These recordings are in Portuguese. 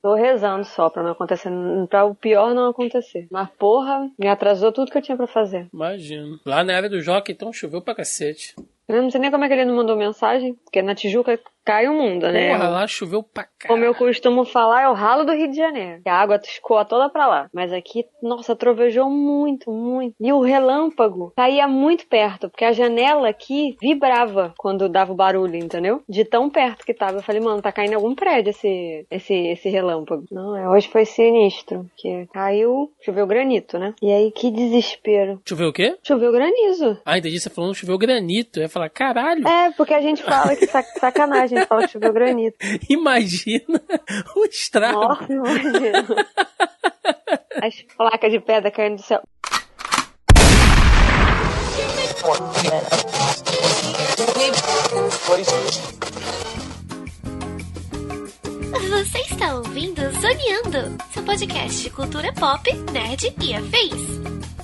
Tô rezando só pra não acontecer, pra o pior não acontecer. Mas porra, me atrasou tudo que eu tinha pra fazer. Imagino. Lá na área do Jockey, então choveu pra cacete. Eu não sei nem como é que ele não mandou mensagem, porque na Tijuca cai o mundo, né? Porra, lá choveu pra cá. Como eu costumo falar, é o ralo do Rio de Janeiro. Que a água escoa toda pra lá. Mas aqui, nossa, trovejou muito, muito. E o relâmpago caía muito perto, porque a janela aqui vibrava quando dava o barulho, entendeu? De tão perto que tava. Eu falei, mano, tá caindo em algum prédio esse, esse, esse relâmpago. Não, é, hoje foi sinistro. Que caiu, choveu granito, né? E aí, que desespero. Choveu o quê? Choveu granizo. Ah, entendi. Você falando choveu granito. Eu ia falar, caralho. É, porque a gente fala que sac sacanagem, que choveu granito. Imagina o estrago. Nossa, imagina. As placas de pedra caindo do céu. Você está ouvindo Zoneando, seu podcast de cultura pop, nerd e afins.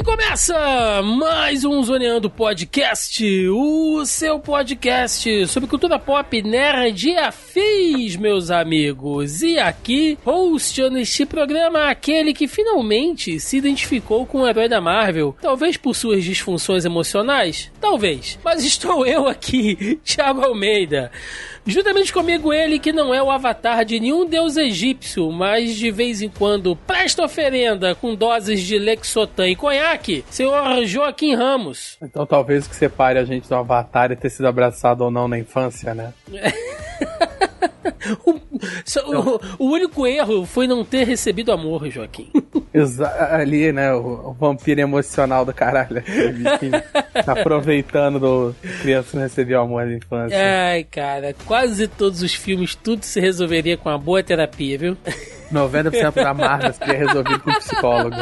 E começa mais um Zoneando Podcast, o seu podcast sobre cultura pop, nerd e afins, meus amigos. E aqui, hosteando este programa, aquele que finalmente se identificou com o herói da Marvel, talvez por suas disfunções emocionais, talvez. Mas estou eu aqui, Thiago Almeida. Juntamente comigo ele que não é o avatar de nenhum deus egípcio, mas de vez em quando presta oferenda com doses de Lexotan e conhaque, senhor Joaquim Ramos. Então talvez o que separe a gente do avatar é ter sido abraçado ou não na infância, né? o, só- o- o único erro foi não ter recebido amor, Joaquim. Exa- ali, né, o, o vampiro emocional do caralho. tá aproveitando do criança não recebeu amor na infância. Ai, cara, quase todos os filmes, tudo se resolveria com uma boa terapia, viu? 90% da Marvel seria resolvido com psicólogo.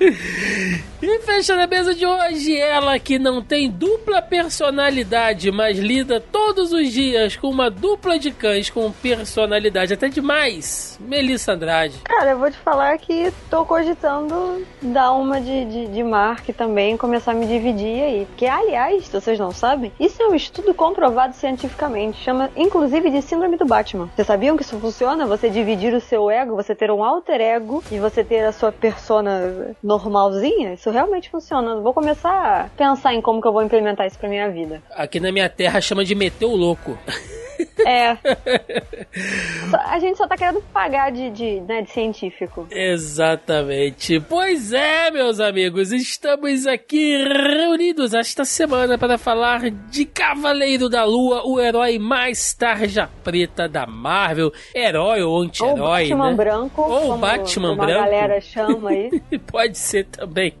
E fechando a mesa de hoje, ela que não tem dupla personalidade, mas lida todos os dias com uma dupla de cães com personalidade até demais, Melissa Andrade. Cara, eu vou te falar que tô cogitando dar uma de, de, de Mark também, começar a me dividir aí. Que, aliás, vocês não sabem, isso é um estudo comprovado cientificamente. Chama, inclusive, de síndrome do Batman. Vocês sabiam que isso funciona? Você dividir o seu ego, você ter um alter ego e você ter a sua persona normalzinha? Isso realmente funciona. Vou começar a pensar em como que eu vou implementar isso pra minha vida. Aqui na minha terra chama de meter o louco. É. A gente só tá querendo pagar de, de, né, de científico. Exatamente. Pois é, meus amigos, estamos aqui reunidos esta semana para falar de Cavaleiro da Lua, o herói mais tarja preta da Marvel. Herói ou Ou anti-herói, Batman né? branco. Ou como, Batman como branco. galera chama aí. Pode ser também.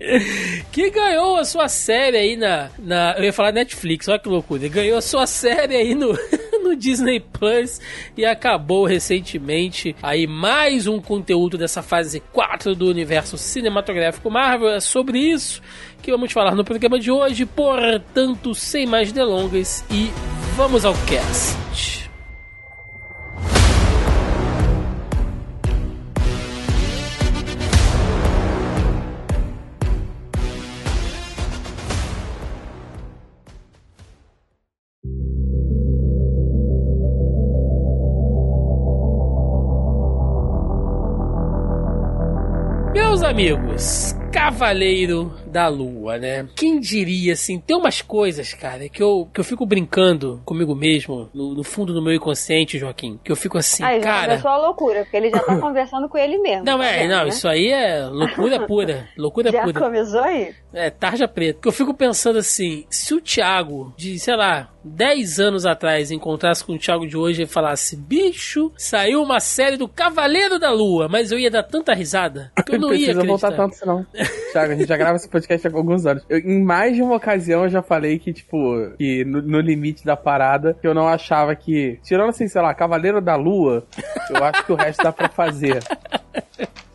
Que ganhou a sua série aí na, na. Eu ia falar Netflix, olha que loucura. Ele ganhou a sua série aí no, no Disney Plus e acabou recentemente aí mais um conteúdo dessa fase 4 do universo cinematográfico Marvel. É sobre isso que vamos falar no programa de hoje. Portanto, sem mais delongas e vamos ao cast. Amigos, Cavaleiro da Lua, né? Quem diria assim? Tem umas coisas, cara, que eu, que eu fico brincando comigo mesmo, no, no fundo do meu inconsciente, Joaquim. Que eu fico assim, já cara. começou a loucura, porque ele já tá conversando com ele mesmo. Não, tá é, não, né? isso aí é loucura pura. Loucura Já pura. começou aí? É, tarja preta. Porque eu fico pensando assim, se o Thiago, de, sei lá, 10 anos atrás, encontrasse com o Thiago de hoje e falasse, bicho, saiu uma série do Cavaleiro da Lua, mas eu ia dar tanta risada que eu não, não ia precisa acreditar. voltar tanto isso não. Thiago, a gente já grava esse podcast há alguns anos. Eu, em mais de uma ocasião eu já falei que, tipo, que no, no limite da parada, que eu não achava que. Tirando assim, sei lá, Cavaleiro da Lua, eu acho que o resto dá pra fazer.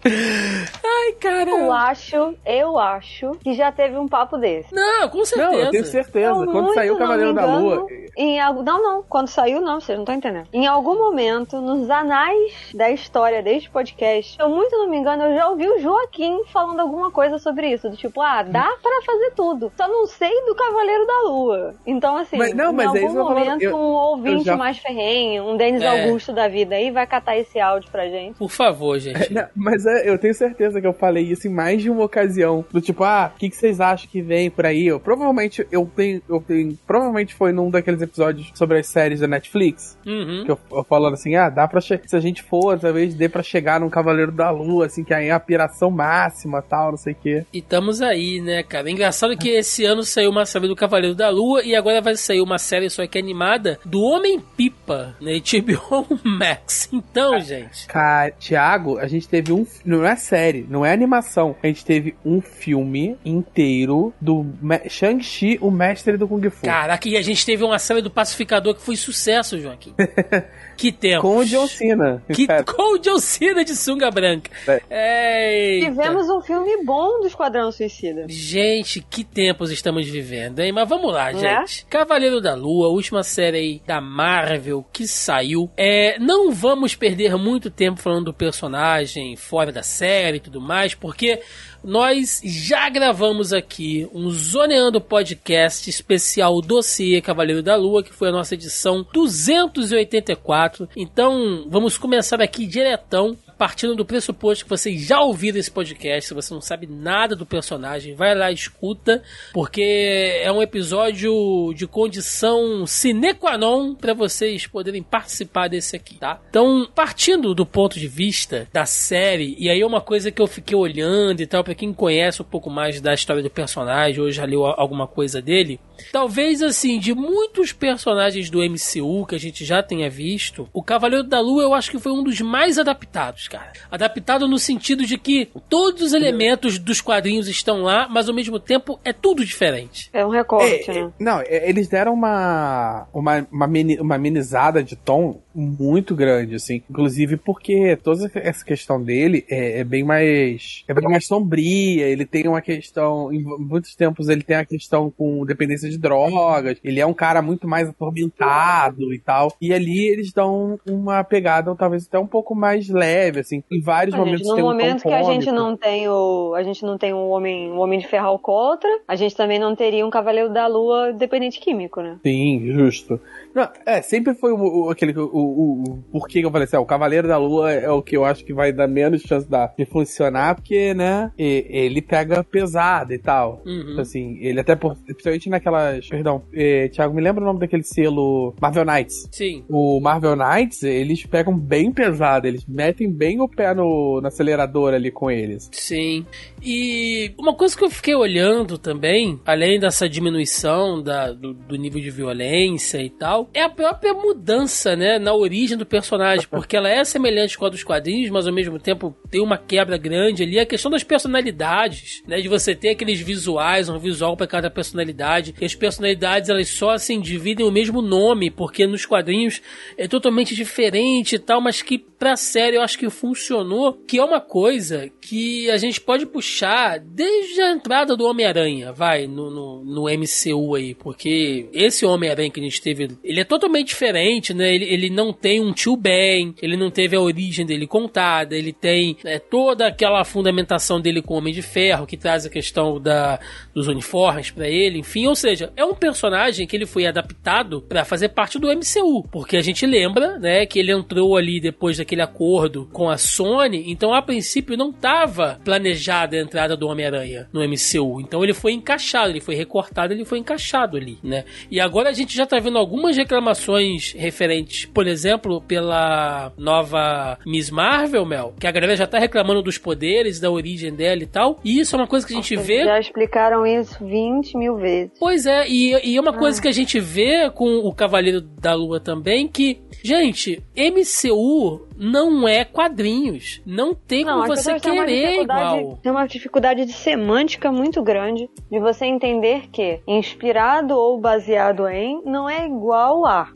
Cara. Eu acho, eu acho que já teve um papo desse. Não, com certeza. Não, eu tenho certeza. Eu Quando muito saiu o Cavaleiro me da engano, Lua. Em algo, não, não. Quando saiu, não, vocês não estão entendendo. Em algum momento, nos anais da história deste podcast, eu muito não me engano, eu já ouvi o Joaquim falando alguma coisa sobre isso. Do tipo, ah, dá pra fazer tudo. Só não sei do Cavaleiro da Lua. Então, assim, Mas- não, mas em é isso algum falando. momento, Eu- um ouvinte já- mais ferrenho, um Denis É. Augusto da vida aí, vai catar esse áudio pra gente. Por favor, gente. Não, mas é, eu tenho certeza que eu falei isso em mais de uma ocasião. Do tipo, ah, o que, que vocês acham que vem por aí? Eu, provavelmente eu tenho, eu tenho. Provavelmente foi num daqueles episódios sobre as séries da Netflix. Uhum. Que eu, eu falando assim, ah, dá pra Se a gente for, talvez dê pra chegar num Cavaleiro da Lua, assim, que aí é a piração máxima tal, não sei o quê. E estamos aí, né, cara? Engraçado que esse ano saiu uma série do Cavaleiro da Lua e agora vai sair uma série só que é animada do Homem-Pipa na HBO Max. Então, gente. Cara, Thiago, a gente teve um. Não é série, não é animação. A gente teve um filme inteiro do Shang-Chi, o mestre do Kung Fu. Caraca, e a gente teve uma série do Pacificador que foi sucesso, Joaquim. que tempo. com o John Cena. Que, com o John Cena de sunga branca. Eita. Tivemos um filme bom do Esquadrão Suicida. Gente, que tempos estamos vivendo, hein? Mas vamos lá, Né? gente. Cavaleiro da Lua, última série aí da Marvel que saiu. É, não vamos perder muito tempo falando do personagem fora da série e tudo mais, porque nós já gravamos aqui um Zoneando Podcast especial dossiê Cavaleiro da Lua, que foi a nossa edição 284. Então, vamos começar aqui diretão partindo do pressuposto que vocês já ouviram esse podcast, se você não sabe nada do personagem, vai lá escuta, porque é um episódio de condição sine qua non para vocês poderem participar desse aqui, tá? Então, partindo do ponto de vista da série, e aí é uma coisa que eu fiquei olhando e tal, para quem conhece um pouco mais da história do personagem, ou já leu alguma coisa dele, talvez assim, de muitos personagens do MCU que a gente já tenha visto, o Cavaleiro da Lua eu acho que foi um dos mais adaptados, cara. Adaptado no sentido de que todos os elementos dos quadrinhos estão lá, mas ao mesmo tempo é tudo diferente. É um recorte, É, né? é, não, é, eles deram uma, uma, uma, mini- uma amenizada de tom muito grande, assim. Inclusive porque toda essa questão dele é, é bem mais. É bem mais sombria. Ele tem uma questão. Em muitos tempos ele tem a questão com dependência de drogas. Ele é um cara muito mais atormentado e tal. E ali eles dão uma pegada, talvez até um pouco mais leve, assim. Em vários Ah, momentos gente, no tem um momento que a gente cômico. não tem o. A gente não tem um homem, um homem de ferro alcoólatra, a gente também não teria um Cavaleiro da Lua dependente químico, né? Sim, justo. Não, é, sempre foi o, o- aquele. O, o, o porquê que eu falei assim, ah, o Cavaleiro da Lua é o que eu acho que vai dar menos chance da- de funcionar, porque, né, e- ele pega pesado e tal. Uhum. Assim, ele até por. Principalmente naquelas. Perdão, eh, Thiago, me lembra o nome daquele selo Marvel Knights. Sim. O Marvel Knights, eles pegam bem pesado, eles metem bem o pé no, no acelerador ali com eles. Sim. E uma coisa que eu fiquei olhando também, além dessa diminuição da, do, do nível de violência e tal, é a própria mudança, né, na origem do personagem, porque ela é semelhante com a dos quadrinhos, mas ao mesmo tempo tem uma quebra grande ali. A questão das personalidades, né, de você ter aqueles visuais, um visual para cada personalidade. E as personalidades elas só assim dividem o mesmo nome, porque nos quadrinhos é totalmente diferente e tal, mas que pra série eu acho que funcionou, que é uma coisa que a gente pode puxar desde a entrada do Homem-Aranha, vai, no, no, no MCU aí, porque esse Homem-Aranha que a gente teve, ele é totalmente diferente, né? Ele, ele não tem um tio Ben, ele não teve a origem dele contada, ele tem né, toda aquela fundamentação dele com o Homem de Ferro, que traz a questão da, dos uniformes pra ele, enfim, ou seja, é um personagem que ele foi adaptado pra fazer parte do MCU, porque a gente lembra, né, que ele entrou ali depois daquele acordo com a Sony, então a princípio não estava planejada a entrada do Homem-Aranha no MCU, então ele foi encaixado, ele foi recortado, ele foi encaixado ali, né? E agora a gente já tá vendo algumas reclamações referentes, por exemplo, pela nova Miss Marvel, Mel, que a galera já tá reclamando dos poderes, da origem dela e tal, e isso é uma coisa que a gente vê Já explicaram isso 20 mil vezes. Pois é, e, e é uma coisa que a gente vê com o Cavaleiro da Lua também, que, gente, MCU não é quadrinhos. Não tem como as você querer igual. Tem uma dificuldade de semântica muito grande de você entender que inspirado ou baseado em não é igual a.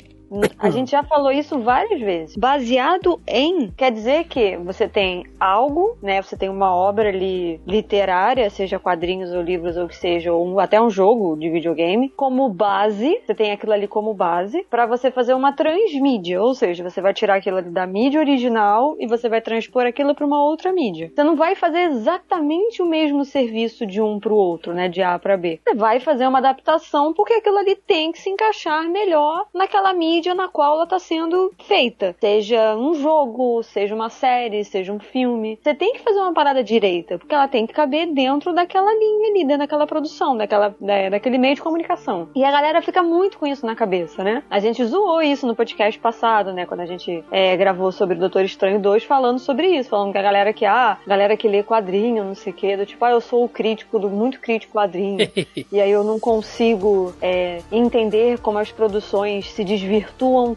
A gente já falou isso várias vezes. Baseado em quer dizer que você tem algo, né? Você tem uma obra ali literária, seja quadrinhos ou livros ou que seja, ou um- até um jogo de videogame, como base. Você tem aquilo ali como base para você fazer uma transmídia, ou seja, você vai tirar aquilo ali da mídia original e você vai transpor aquilo para uma outra mídia. Você não vai fazer exatamente o mesmo serviço de um para o outro, né? De A para B. Você vai fazer uma adaptação porque aquilo ali tem que se encaixar melhor naquela mídia na qual ela está sendo feita. Seja um jogo, seja uma série, seja um filme. Você tem que fazer uma parada direita, porque ela tem que caber dentro daquela linha ali, dentro daquela produção, daquela, da- daquele meio de comunicação. E a galera fica muito com isso na cabeça, né? A gente zoou isso no podcast passado, né? Quando a gente é, gravou sobre o Doutor Estranho 2, falando sobre isso, falando que a galera que, ah, galera que lê quadrinho, não sei o quê, do tipo, ah, eu sou o crítico do muito crítico quadrinho. e aí eu não consigo é, entender como as produções se desvirtuam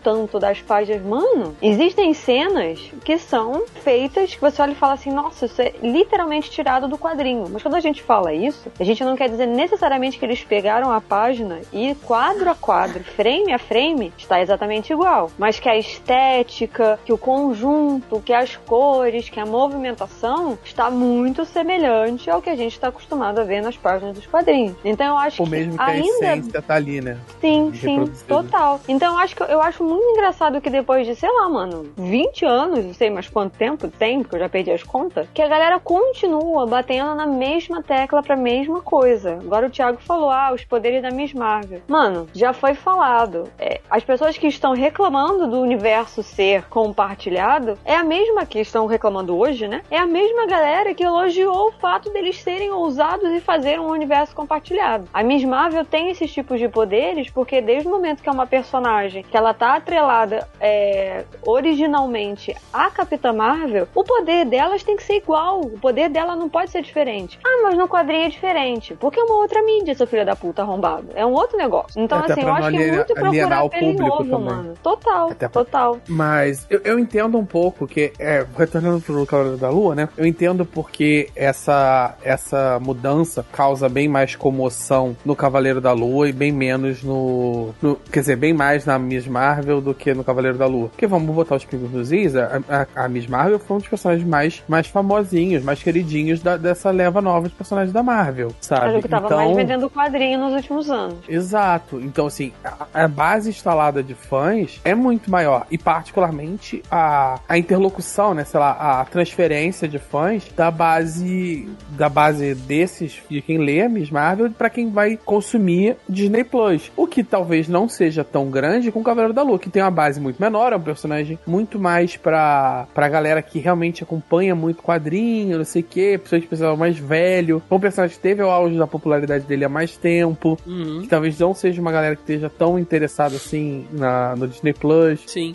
tanto das páginas. Mano, existem cenas que são feitas que você olha e fala assim, nossa, isso é literalmente tirado do quadrinho. Mas quando a gente fala isso, a gente não quer dizer necessariamente que eles pegaram a página e quadro a quadro, frame a frame, está exatamente igual. Mas que a estética, que o conjunto, que as cores, que a movimentação está muito semelhante ao que a gente está acostumado a ver nas páginas dos quadrinhos. Então eu acho O que mesmo que a ainda essência tá ali, né? Sim, sim, reproduzido. total. Então eu acho que eu acho muito engraçado que depois de, sei lá, mano, 20 anos, não sei mais quanto tempo tem, porque eu já perdi as contas, que a galera continua batendo na mesma tecla pra mesma coisa. Agora o Thiago falou, ah, os poderes da Miss Marvel. Mano, já foi falado. É, as pessoas que estão reclamando do universo ser compartilhado é a mesma que estão reclamando hoje, né? É a mesma galera que elogiou o fato deles serem ousados e fazer um universo compartilhado. A Miss Marvel tem esses tipos de poderes porque desde o momento que é uma personagem que ela tá atrelada é, originalmente à Capitã Marvel, o poder delas tem que ser igual. O poder dela não pode ser diferente. Ah, mas no quadrinho é diferente. Porque é uma outra mídia, seu filho da puta arrombado. É um outro negócio. Então, Até assim, eu pra acho que é muito procurar pelo novo, mano. Total, Até pra- total. Mas eu, eu entendo um pouco que, é, retornando pro Cavaleiro da Lua, né? Eu entendo porque essa, essa mudança causa bem mais comoção no Cavaleiro da Lua e bem menos no, no- Quer dizer, bem mais na Miss Marvel do que no Cavaleiro da Lua. Porque vamos botar os pingos nos is, a, a, a Miss Marvel foi um dos personagens mais, mais famosinhos, mais queridinhos da- dessa leva nova de personagens da Marvel, sabe? Era o que tava então... mais vendendo quadrinho nos últimos anos. Exato. Então, assim, a, a base instalada de fãs é muito maior. E, particularmente, a, a interlocução, né? Sei lá, a transferência de fãs da base da base desses, de quem lê a Miss Marvel, pra quem vai consumir Disney Plus. O que talvez não seja tão grande com o Cavaleiro da Lua, que tem uma base muito menor, é um personagem muito mais pra, pra galera que realmente acompanha muito quadrinho, não sei o que, pessoas de pessoal mais velho. Um personagem que teve o auge da popularidade dele há mais tempo Uhum. que talvez não seja uma galera que esteja tão interessada assim na, no Disney Plus. Sim.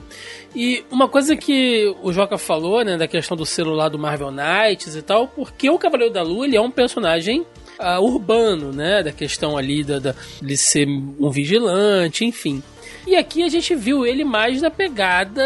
E uma coisa que o Joca falou, né, da questão do celular do Marvel Knights e tal, porque o Cavaleiro da Lua, ele é um personagem ah, urbano, né, da questão ali da, da, de ser um vigilante, enfim. E aqui a gente viu ele mais na pegada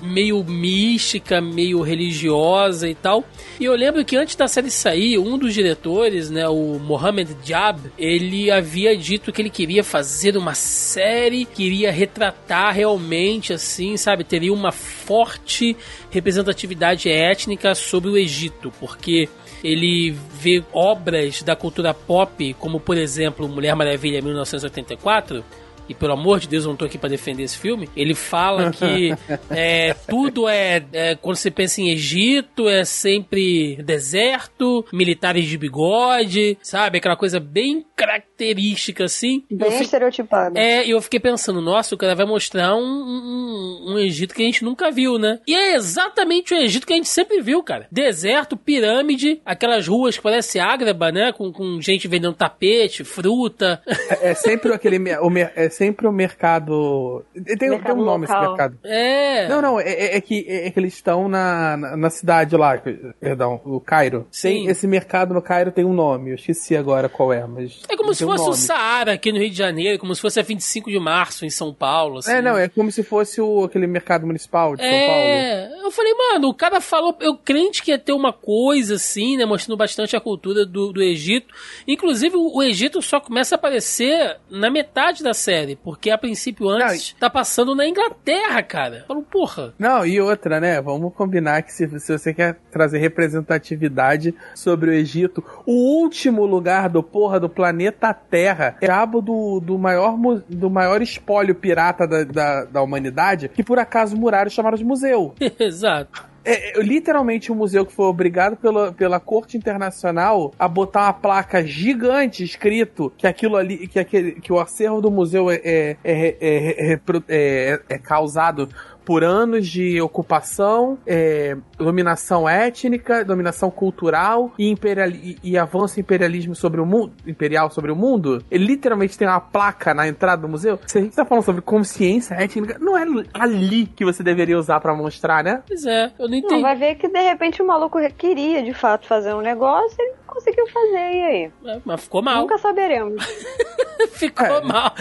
meio mística, meio religiosa e tal. E eu lembro que antes da série sair, um dos diretores, né, o Mohamed Jab, ele havia dito que ele queria fazer uma série, queria retratar realmente, assim, sabe, teria uma forte representatividade étnica sobre o Egito, porque ele vê obras da cultura pop, como por exemplo Mulher Maravilha 1984, e pelo amor de Deus, eu não tô aqui pra defender esse filme. Ele fala que é, tudo é, é, Quando você pensa em Egito, é sempre deserto, militares de bigode, sabe? Aquela coisa bem característica assim. Eu Bem fi- estereotipado. é, e eu fiquei pensando, nossa, o cara vai mostrar um, um, um Egito que a gente nunca viu, né? E é exatamente o Egito que a gente sempre viu, cara. Deserto, pirâmide, aquelas ruas que parece Ágraba, né? Com, com gente vendendo tapete, fruta. É, é sempre aquele. O, é sempre o mercado. Tem, tem Mercado um nome local. esse mercado. É. Não, não, é, é- é que, é que eles estão na, na, na cidade lá, perdão, o Cairo. Tem, Sim. esse mercado no Cairo tem um nome, eu esqueci agora qual é, mas. É como se tem um fosse o. Saara aqui no Rio de Janeiro, como se fosse a 25 de março em São Paulo. Assim. É, não, é como se fosse o, aquele mercado municipal de São Paulo. É, eu falei, mano, o cara falou, eu crente que ia ter uma coisa assim, né, mostrando bastante a cultura do, do Egito. Inclusive, o, o Egito só começa a aparecer na metade da série, porque a princípio antes Não, tá passando na Inglaterra, cara. Falou, porra. Não, e outra, né? Vamos combinar que se, se você quer trazer representatividade sobre o Egito, o último lugar do porra do planeta Terra é cabo do, do, maior, do maior espólio pirata da, da, da humanidade, que por acaso muraram e chamaram de museu. Exato. É, é, literalmente um museu que foi obrigado pela, pela corte internacional a botar uma placa gigante escrito que aquilo ali, que, aquele, que o acervo do museu é, é, é, é, é, é- é causado por anos de ocupação, é, dominação étnica, dominação cultural e, imperial, e, e avanço imperialismo sobre o mundo, imperial sobre o mundo. Ele literalmente tem uma placa na entrada do museu. Se a gente tá falando sobre consciência étnica, não é ali que você deveria usar pra mostrar, né? Pois é, eu não Não, entendi. vai ver que de repente o maluco queria de fato fazer um negócio e ele conseguiu fazer, e aí? É, Mas ficou mal. Nunca saberemos. Ficou É. mal.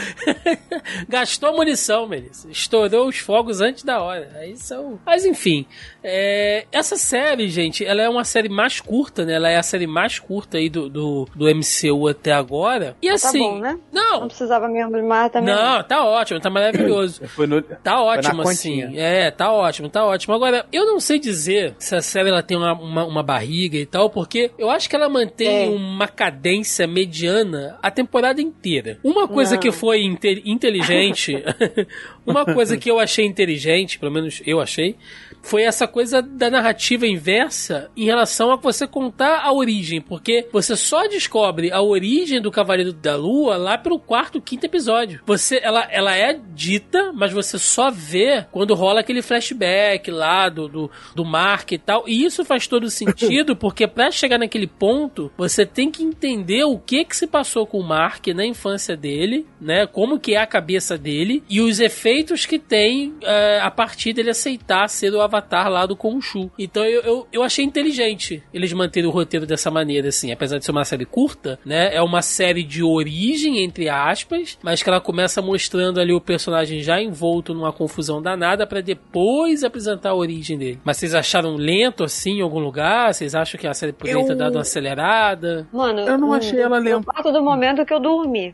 Gastou munição, Melissa. Estourou os fogos antes da hora. Aí são. Mas enfim. é, Essa série, gente, ela é uma série mais curta, né? Ela é a série mais curta aí do, do, do MCU até agora. E Tá assim. bom, né? Não Não! precisava mesmo mais também. Não, tá ótimo, tá maravilhoso. Foi no, Tá ótimo, assim. É, tá ótimo, tá ótimo. Agora, eu não sei dizer se a série ela tem uma, uma, uma barriga e tal, porque eu acho que ela mantém É. uma cadência mediana a temporada inteira. Uma coisa Não. que foi inte- inteligente, uma coisa que eu achei inteligente, pelo menos eu achei, foi essa coisa da narrativa inversa em relação a você contar a origem, porque você só descobre a origem do Cavaleiro da Lua lá pelo quarto, quinto episódio. Você, ela, ela é dita, mas você só vê quando rola aquele flashback lá do, do, do Mark e tal. E isso faz todo sentido, porque pra chegar naquele ponto, você tem que entender o que que se passou com o Mark na infância dele, né? Como que é a cabeça dele e os efeitos que tem é, a partir dele aceitar ser o avatar lá do Khonshu. Então eu, eu, eu achei inteligente eles manterem o roteiro dessa maneira, assim. Apesar de ser uma série curta, né? É uma série de origem, entre aspas, mas que ela começa mostrando ali o personagem já envolto numa confusão danada para depois apresentar a origem dele. Mas vocês acharam lento assim em algum lugar? Vocês acham que a série poderia Eu- ter dado uma acelerada? Mano, Eu não hum, achei ela lenta. Eu parto do momento que eu dormi.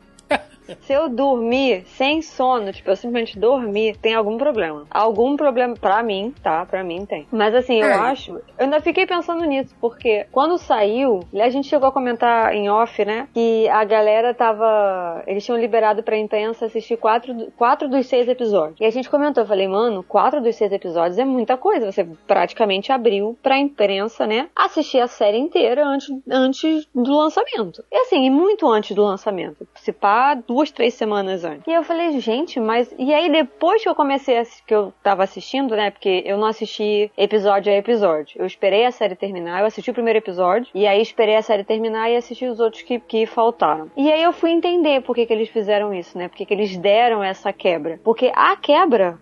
Se eu dormir sem sono, tipo, eu simplesmente dormir, tem algum problema. Algum problema pra mim, tá? Pra mim tem. Mas assim, eu É. acho. Eu ainda fiquei pensando nisso, porque quando saiu, a gente chegou a comentar em off, né? Que a galera tava. Eles tinham liberado pra imprensa assistir quatro, quatro dos seis episódios. E a gente comentou, eu falei, mano, quatro dos seis episódios é muita coisa. Você praticamente abriu pra imprensa, né? Assistir a série inteira antes, antes do lançamento. E assim, e muito antes do lançamento. Se pá, duas, três semanas antes. E eu falei, gente, mas. E aí depois que eu comecei a que eu tava assistindo, né? Porque eu não assisti episódio a episódio. Eu esperei a série terminar, eu assisti o primeiro episódio, e aí esperei a série terminar e assisti os outros que, que faltaram. E aí eu fui entender por que, que eles fizeram isso, né? Por que, que eles deram essa quebra. Porque a quebra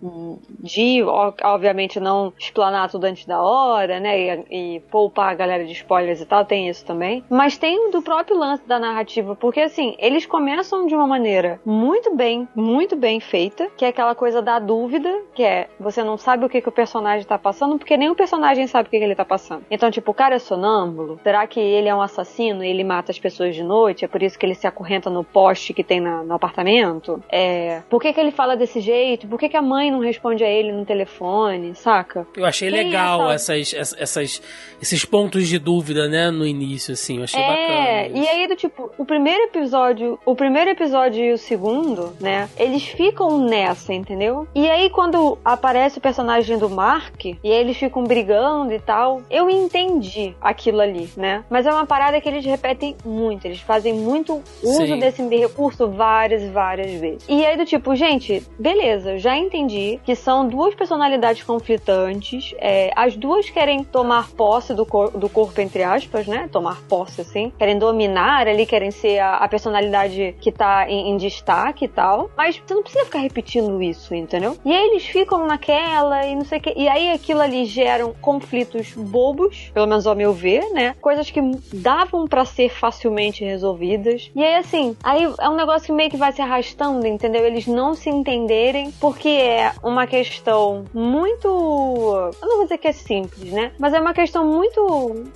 de, obviamente, não explanar tudo antes da hora, né? E, e poupar a galera de spoilers e tal, tem isso também. Mas tem do próprio lance da narrativa, porque assim, eles começam de uma maneira muito bem, muito bem feita, que é aquela coisa da dúvida, que é você não sabe o que, que o personagem tá passando, porque nem o personagem sabe o que, que ele tá passando. Então, tipo, o cara é sonâmbulo? Será que ele é um assassino e ele mata as pessoas de noite? É por isso que ele se acorrenta no poste que tem na- no apartamento? É. Por que, que ele fala desse jeito? Por que, que a mãe não responde a ele no telefone, saca? Eu achei Tem legal essa- essas, essas, esses pontos de dúvida, né, no início, assim. Eu achei É, bacana. e isso. aí do tipo, o primeiro episódio, o primeiro episódio e o segundo, né, eles ficam nessa, entendeu? E aí quando aparece o personagem do Mark, e eles ficam brigando e tal, eu entendi aquilo ali, né? Mas é uma parada que eles repetem muito, eles fazem muito uso Sim. desse recurso várias e várias vezes. E aí do tipo, gente, beleza, já entendi que são duas personalidades conflitantes, é, as duas querem tomar posse do, cor- do corpo, entre aspas, né? Tomar posse, assim. Querem dominar ali, querem ser a, a personalidade que tá em, em, destaque e tal, mas você não precisa ficar repetindo isso, entendeu? E aí eles ficam naquela e não sei o que. E aí aquilo ali geram conflitos bobos, pelo menos ao meu ver, né? Coisas que davam para ser facilmente resolvidas. E aí, assim, aí é um negócio que meio que vai se arrastando, entendeu? Eles não se entenderem, porque é uma questão muito. Eu não vou dizer que é simples, né? Mas é uma questão muito.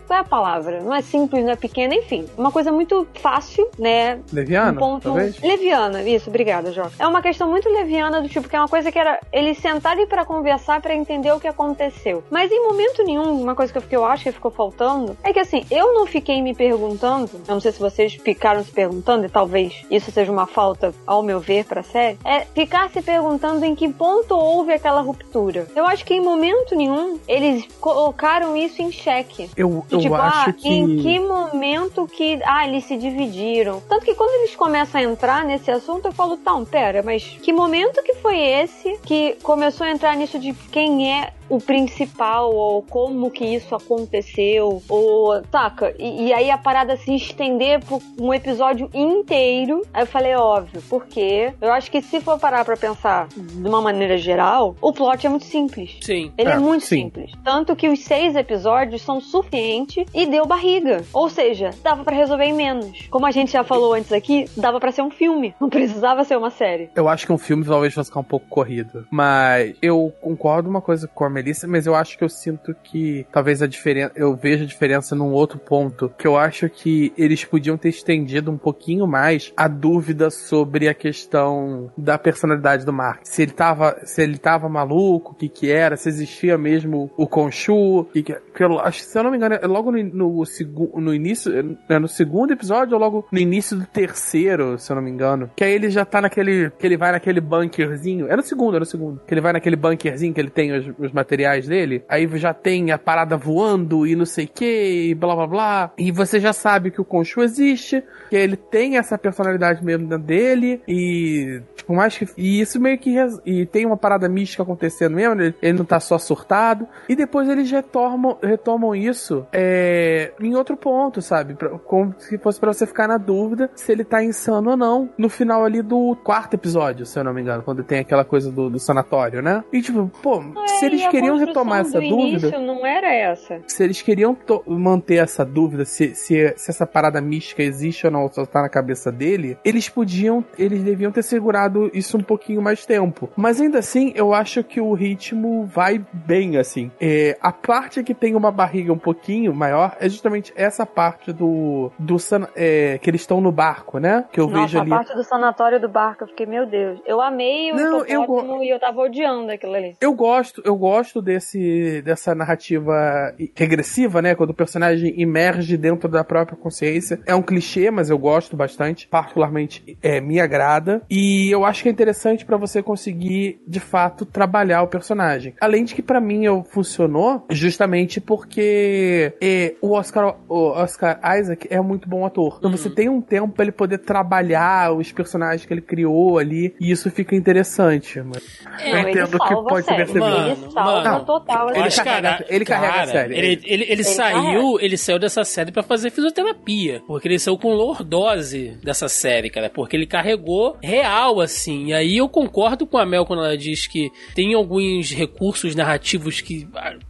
Qual é a palavra? Não é simples, não é pequena, enfim. Uma coisa muito fácil, né? Leviana? Um ponto. talvez? Leviana, isso, obrigada, Joca. É uma questão muito leviana do tipo que é uma coisa que era eles sentarem pra conversar pra entender o que aconteceu. Mas em momento nenhum, uma coisa que eu, que eu acho que ficou faltando é que assim, eu não fiquei me perguntando, eu não sei se vocês ficaram se perguntando, e talvez isso seja uma falta, ao meu ver, pra série, é ficar se perguntando em que ponto houve aquela ruptura. Eu acho que em momento nenhum eles colocaram isso em xeque. Eu, eu tipo, acho ah, que. em que momento que. Ah, eles se dividiram. Tanto que quando eles começam a entrar nesse assunto, eu falo, tá, pera, mas que momento que foi esse que começou a entrar nisso de quem é o principal, ou como que isso aconteceu, ou saca? E, e aí a parada se estender por um episódio inteiro. Aí eu falei, óbvio, porque eu acho que se for parar pra pensar de uma maneira geral, o plot é muito simples. Sim. Ele é, É, muito sim. simples. Tanto que os seis episódios são suficientes e deu barriga. Ou seja, dava pra resolver em menos. Como a gente já falou antes aqui, dava pra ser um filme. Não precisava ser uma série. Eu acho que um filme talvez fosse ficar um pouco corrido. Mas eu concordo uma coisa com a Melissa, mas eu acho que eu sinto que talvez a diferença. Eu vejo a diferença num outro ponto. Que eu acho que eles podiam ter estendido um pouquinho mais a dúvida sobre a questão da personalidade do Mark. Se ele tava, se ele tava maluco, o que que era, se existia mesmo o Khonshu, o que que eu acho, se eu não me engano, é logo no, no, no início, é no segundo episódio ou logo no início do terceiro, se eu não me engano. Que aí ele já tá naquele, que ele vai naquele bunkerzinho, é no segundo, é no segundo. Que ele vai naquele bunkerzinho que ele tem os, os materiais dele, aí já tem a parada voando e não sei o que, e blá blá blá. E você já sabe que o Khonshu existe, que ele tem essa personalidade mesmo dele, e tipo, mais que. E isso meio que. res- E tem uma parada mística acontecendo mesmo, ele, ele não tá só surtado. E depois eles retomam, retomam isso é, em outro ponto, sabe? Pra- como se fosse pra você ficar na dúvida se ele tá insano ou não. No final ali do quarto episódio, se eu não me engano, quando tem aquela coisa do, do sanatório, né? E tipo, pô, se É, eles e a queriam retomar essa dúvida Início não era essa. se eles queriam manter essa dúvida se, se, se essa parada mística existe ou não, ou só tá na cabeça dele, eles podiam, eles deviam ter segurado isso um pouquinho mais tempo. Mas ainda assim, eu acho que o ritmo vai bem, assim. É, a parte que tem uma barriga um pouquinho maior é justamente essa parte do, do san- é, que eles estão no barco, né? Que eu Nossa, vejo a ali. parte do sanatório do barco, eu fiquei, meu Deus. Eu amei o Não, eu e eu tava odiando aquilo ali. Eu gosto, eu gosto desse dessa narrativa regressiva, né? Quando o personagem emerge dentro da própria consciência. É um clichê, mas eu gosto bastante. Particularmente é, me agrada. E eu acho que é interessante pra você conseguir, de fato, trabalhar o personagem. Além de que pra mim eu funcionou justamente porque é, o Oscar, o Oscar Isaac é muito bom ator. Então você tem um tempo pra ele poder trabalhar os personagens que ele criou ali. E isso fica interessante. Mas É, eu entendo que pode ser percebido. Mano, salva mano, total. Ele a Mas, série. carrega- ele carrega a série. Ele, ele, ele, saiu, ele saiu dessa série pra fazer fisioterapia. Porque ele saiu com lordose dessa série, cara. Porque ele carregou real, assim. E aí eu concordo com a Mel quando ela diz que tem alguns recursos narrativos que.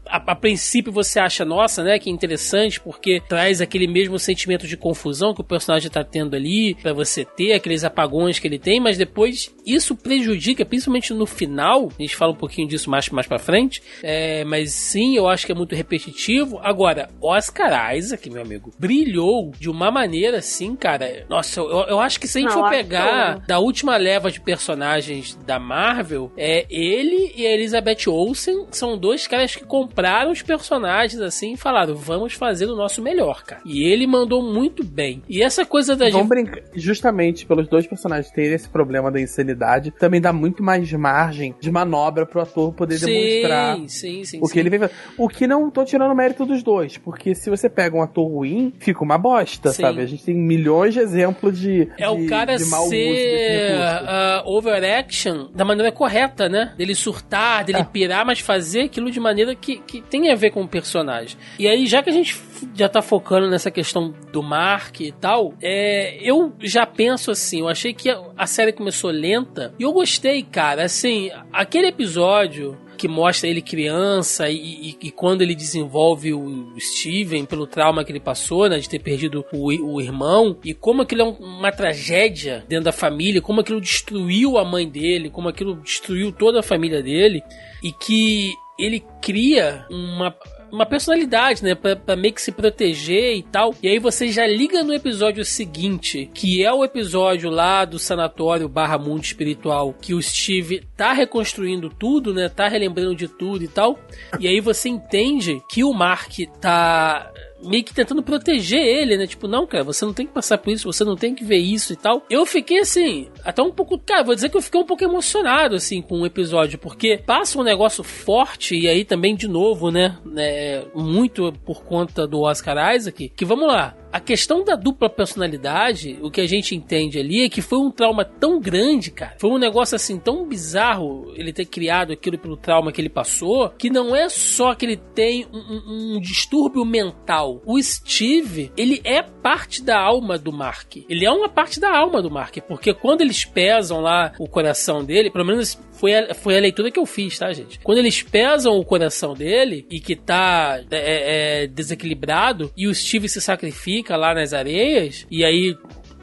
A, a- princípio você acha, nossa, né, que interessante, porque traz aquele mesmo sentimento de confusão que o personagem tá tendo ali, pra você ter aqueles apagões que ele tem, mas depois isso prejudica, principalmente no final, a gente fala um pouquinho disso mais, mais pra frente, é, mas sim, eu acho que é muito repetitivo. Agora, Oscar Isaac, meu amigo, brilhou de uma maneira assim, cara. Nossa, eu, eu acho que se a gente Não, for pegar da última leva de personagens da Marvel, é ele e a Elizabeth Olsen são dois caras que compraram os personagens assim e falaram: vamos fazer o nosso melhor, cara. E ele mandou muito bem. E essa coisa da Vamos gente. brincar. Justamente pelos dois personagens terem esse problema da insanidade, também dá muito mais margem de manobra pro ator poder demonstrar Sim, sim, sim. o que sim. ele vem fazer. O que não tô tirando mérito dos dois, porque se você pega um ator ruim, fica uma bosta, Sim. sabe? A gente tem milhões de exemplos de. É o de- cara de mau ser ah, overaction da maneira correta, né? Dele surtar, dele É. pirar, mas fazer aquilo de maneira que, que tem a ver com o personagem. E aí, já que a gente já tá focando nessa questão do Mark e tal, é, eu já penso assim, eu achei que a, série começou lenta e eu gostei, cara. Assim, aquele episódio que mostra ele criança e, e, e, quando ele desenvolve o Steven pelo trauma que ele passou, né, de ter perdido o, o irmão, e como aquilo é um, uma tragédia dentro da família, como aquilo destruiu a mãe dele, como aquilo destruiu toda a família dele, e que ele cria uma uma personalidade, né? Pra, pra, meio que se proteger e tal. E aí você já liga no episódio seguinte, que é o episódio lá do sanatório barra mundo espiritual, que o Steve tá reconstruindo tudo, né? Tá relembrando de tudo e tal. E aí você entende que o Mark tá meio que tentando proteger ele, né? Tipo, não, cara, você não tem que passar por isso, você não tem que ver isso e tal. Eu fiquei assim, até um pouco, cara, vou dizer que eu fiquei um pouco emocionado assim com o episódio, porque passa um negócio forte e aí também de novo, né, né muito por conta do Oscar Isaac, que vamos lá, a questão da dupla personalidade, o que a gente entende ali é que foi um trauma tão grande, cara. Foi um negócio assim tão bizarro ele ter criado aquilo pelo trauma que ele passou, que não é só que ele tem um, um, um distúrbio mental. O Steve, ele é parte da alma do Mark. Ele é uma parte da alma do Mark, porque quando eles pesam lá o coração dele, pelo menos foi a, foi a leitura que eu fiz, tá, gente? Quando eles pesam o coração dele e que tá é, é, desequilibrado e o Steve se sacrifica lá nas areias e aí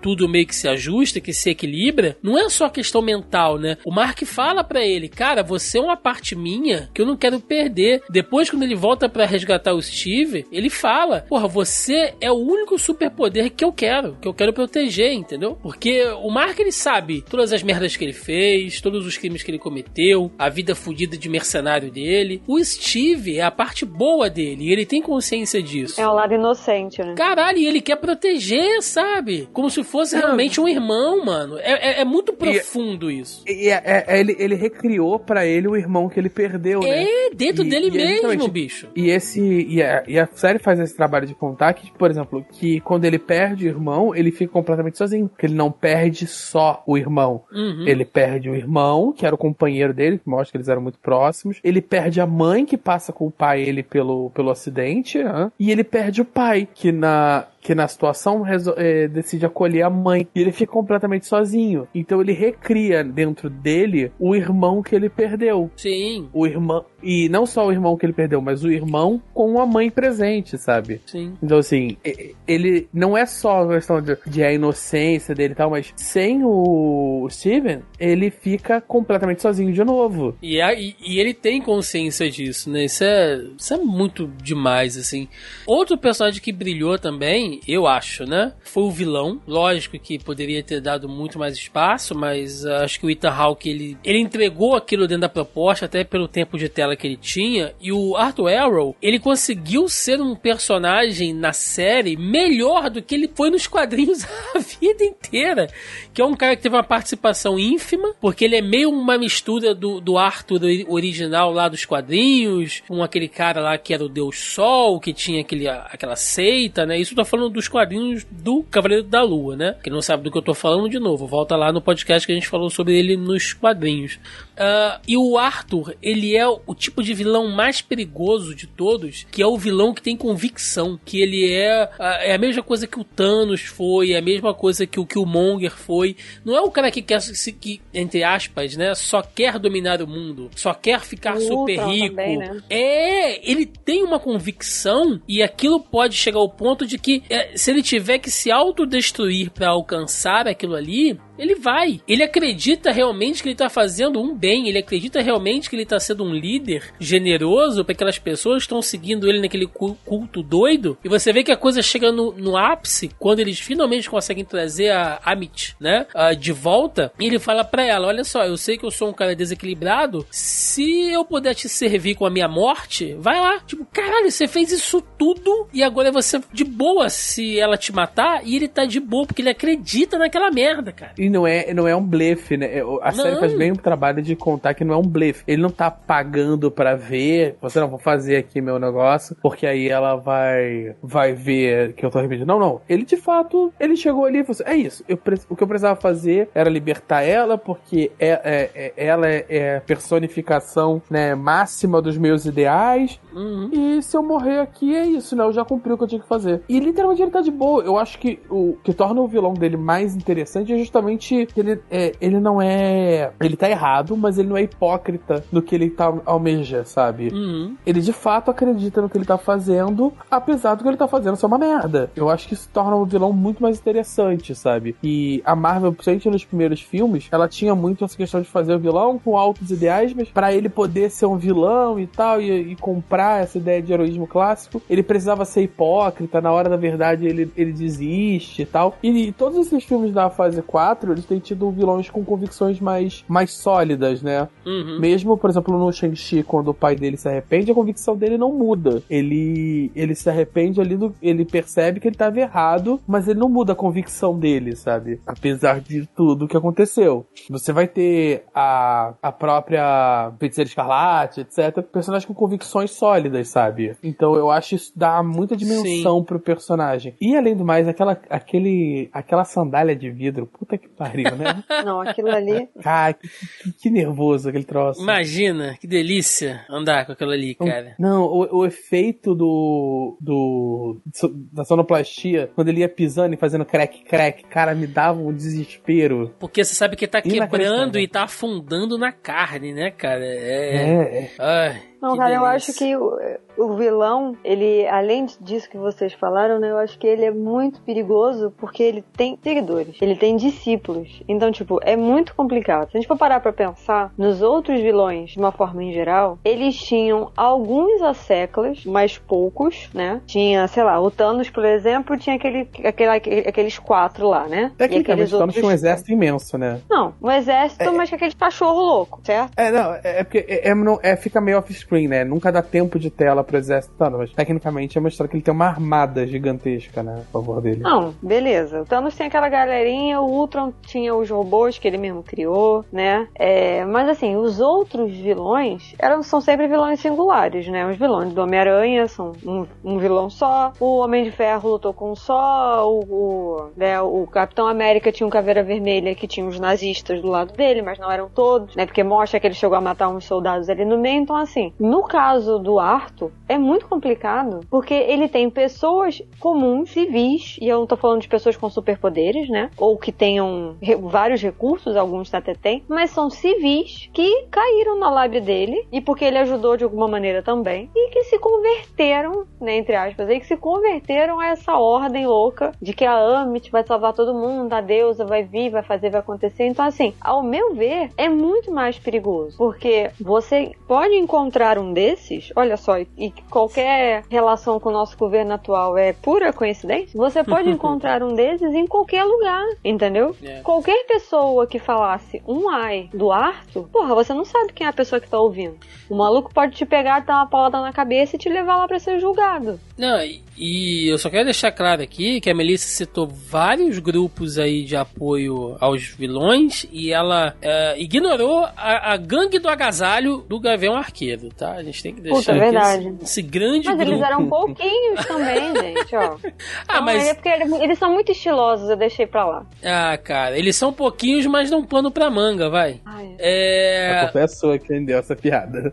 tudo meio que se ajusta, que se equilibra, não é só questão mental, né? O Mark fala para ele, cara, você é uma parte minha que eu não quero perder. Depois, quando ele volta para resgatar o Steve, ele fala, porra, você é o único superpoder que eu quero, que eu quero proteger, entendeu? Porque o Mark, ele sabe todas as merdas que ele fez, todos os crimes que ele cometeu, a vida fodida de mercenário dele. O Steve é a parte boa dele, e ele tem consciência disso. É o lado inocente, né? Caralho, e ele quer proteger, sabe? Como se fosse realmente um irmão, mano. É, é, é muito profundo e, isso. E é, é, ele, ele recriou para ele o irmão que ele perdeu, né? É, dentro e, dele mesmo, bicho. E esse. E a, e a série faz esse trabalho de contar que, por exemplo, que quando ele perde o irmão, ele fica completamente sozinho. Porque ele não perde só o irmão. Uhum. Ele perde o irmão, que era o companheiro dele, que mostra que eles eram muito próximos. Ele perde a mãe, que passa a culpar ele pelo, pelo acidente. Né? E ele perde o pai, que na, que na situação é, decide acolher a mãe. E ele fica completamente sozinho. Então ele recria dentro dele o irmão que ele perdeu. Sim. O irmão. E não só o irmão que ele perdeu, mas o irmão com a mãe presente, sabe? Sim. Então, assim, ele não é só a questão de, de a inocência dele e tal, mas sem o Steven, ele fica completamente sozinho de novo. E, a, e, e, ele tem consciência disso, né? Isso é, isso é muito demais, assim. Outro personagem que brilhou também, eu acho, né? Foi o vilão. Lógico que poderia ter dado muito mais espaço, mas uh, acho que o Ethan Hawke, ele, ele entregou aquilo dentro da proposta, até pelo tempo de tela que ele tinha. E o Arthur Arrow, ele conseguiu ser um personagem na série melhor do que ele foi nos quadrinhos a vida inteira. Que é um cara que teve uma participação ínfima, porque ele é meio uma mistura do, do Arthur original lá dos quadrinhos, com aquele cara lá que era o Deus Sol, que tinha aquele, aquela seita, né? Isso tô falando dos quadrinhos do Cavaleiro da Lua, né? Quem não sabe do que eu tô falando, de novo, volta lá no podcast que a gente falou sobre ele nos quadrinhos. Uh, e o Arthur, ele é o tipo de vilão mais perigoso de todos, que é o vilão que tem convicção, que ele é, uh, é a mesma coisa que o Thanos foi, é a mesma coisa que o Killmonger foi. Não é o cara que quer, que, entre aspas, né, só quer dominar o mundo, só quer ficar super rico. Também, né? É, ele tem uma convicção e aquilo pode chegar ao ponto de que se ele tiver que se autodestruir para alcançar aquilo ali, ele vai. Ele acredita realmente que ele tá fazendo um bem, ele acredita realmente que ele tá sendo um líder generoso para aquelas pessoas que estão seguindo ele naquele culto doido. E você vê que a coisa chega no, no ápice quando eles finalmente conseguem trazer a Amit, né, uh, de volta. E ele fala para ela: Olha só, eu sei que eu sou um cara desequilibrado. Se eu puder te servir com a minha morte, vai lá. Tipo, caralho, você fez isso tudo e agora você de boa se ela te matar. E ele tá de boa porque ele acredita naquela merda, cara. E não é, não é um blefe, né? A série Não. faz bem o trabalho de contar que não é um blefe. Ele não tá pagando pra ver. Você não vou fazer aqui meu negócio, porque aí ela vai vai ver que eu tô repetindo. Não, não. Ele de fato, ele chegou ali e falou assim, é isso. Eu, o que eu precisava fazer era libertar ela, porque é, é- é- ela é, é a personificação né, máxima dos meus ideais. Uhum. E se eu morrer aqui, é isso, né? Eu já cumpri o que eu tinha que fazer. E literalmente ele tá de boa. Eu acho que o que torna o vilão dele mais interessante é justamente que ele, é, ele não é. Ele tá errado, mas ele não é hipócrita no que ele tá almeja, sabe? Uhum. Ele de fato acredita no que ele tá fazendo, apesar do que ele tá fazendo ser uma merda. Eu acho que isso torna o vilão muito mais interessante, sabe? E a Marvel, principalmente nos primeiros filmes, ela tinha muito essa questão de fazer o vilão com altos ideais, mas pra ele poder ser um vilão e tal, e, e comprar essa ideia de heroísmo clássico, ele precisava ser hipócrita, na hora da verdade ele, ele desiste e tal. E, todos esses filmes da fase 4, eles têm tido vilões com convicções mais, mais sólidas, né? Uhum. Mesmo, por exemplo, no Shang-Chi, quando o pai dele se arrepende, a convicção dele não muda. Ele, ele se arrepende ali, do, ele percebe que ele estava errado, mas ele não muda a convicção dele, sabe? Apesar de tudo que aconteceu. Você vai ter a, a própria Feiticeira Escarlate, etc. Personagens com convicções sólidas, sabe? Então eu acho isso dá muita dimensão pro personagem. E além do mais, aquela, aquele, aquela sandália de vidro, puta que pariu, né? Não, aquilo ali. Cara, que, que- nervoso aquele troço. Imagina, que delícia andar com aquilo ali, cara. Não, o, o efeito do, do. da sonoplastia, quando ele ia pisando e fazendo crack crack, cara, me dava um desespero. Porque você sabe que tá quebrando e tá afundando na carne, né, cara? É. É, é. Ai, Não, cara, eu acho que o, o vilão, ele, além disso que vocês falaram, né, eu acho que ele é muito perigoso porque ele tem seguidores, ele tem discípulos. Então, tipo, é muito complicado. Se a gente for parar pra pensar nos outros vilões, de uma forma em geral, eles tinham alguns asseclas, mas poucos, né? Tinha, sei lá, o Thanos, por exemplo, tinha aquele, aquele, aqueles quatro lá, né? Tecnicamente, aqueles Thanos tinha um outros- exército imenso, né? Não, um exército, mas com aquele cachorro louco, certo? É, não, é, é porque é, é, não- é, fica meio off-screen, né? Nunca dá tempo de tela pro exército Thanos, mas tecnicamente é história que ele tem uma armada gigantesca, né? A favor dele. Não, beleza. O Thanos tem aquela galerinha, o Ultron tinha os robôs que ele mesmo criou, né? É, mas assim, os outros vilões eram, são sempre vilões singulares, né? Os vilões do Homem-Aranha são um, um vilão só, o Homem de Ferro lutou com um só, o, o, né, o Capitão América tinha um caveira vermelha que tinha os nazistas do lado dele, mas não eram todos, né? Porque mostra que ele chegou a matar uns soldados ali no meio. Então, assim, no caso do Arthur, é muito complicado, porque ele tem pessoas comuns, civis, e eu não tô falando de pessoas com superpoderes, né? Ou que tenham re- vários recursos, alguns até têm, mas são civis que caíram na lábia dele, e porque ele ajudou de alguma maneira também, e que se converteram, né, entre aspas, e que se converteram a essa ordem louca de que a Amit vai salvar todo mundo, a deusa vai vir, vai fazer, vai acontecer. Então, assim, ao meu ver, é muito mais perigoso, porque você pode encontrar um desses, olha só, e, qualquer relação com o nosso governo atual é pura coincidência, você pode encontrar um desses em qualquer lugar, entendeu? É. Qualquer pessoa que falasse um ai do Arthur, porra, você não sabe quem é a pessoa que tá ouvindo. O maluco pode te pegar, dar uma paulada na cabeça e te levar lá pra ser julgado. Não, e, e eu só quero deixar claro aqui que a Melissa citou vários grupos aí de apoio aos vilões e ela é, ignorou a, a gangue do agasalho do Gavião Arqueiro, tá? A gente tem que deixar Puta, é aqui verdade. Esse, esse grande Mas grupo. eles eram pouquinhos também, gente, ó. Ah, Então, mas É porque eles, são muito estilosos, eu deixei pra lá. ah, cara, eles são pouquinhos, mas dão pano pra manga, vai. Ai, A É, culpa é sua que vendeu essa piada.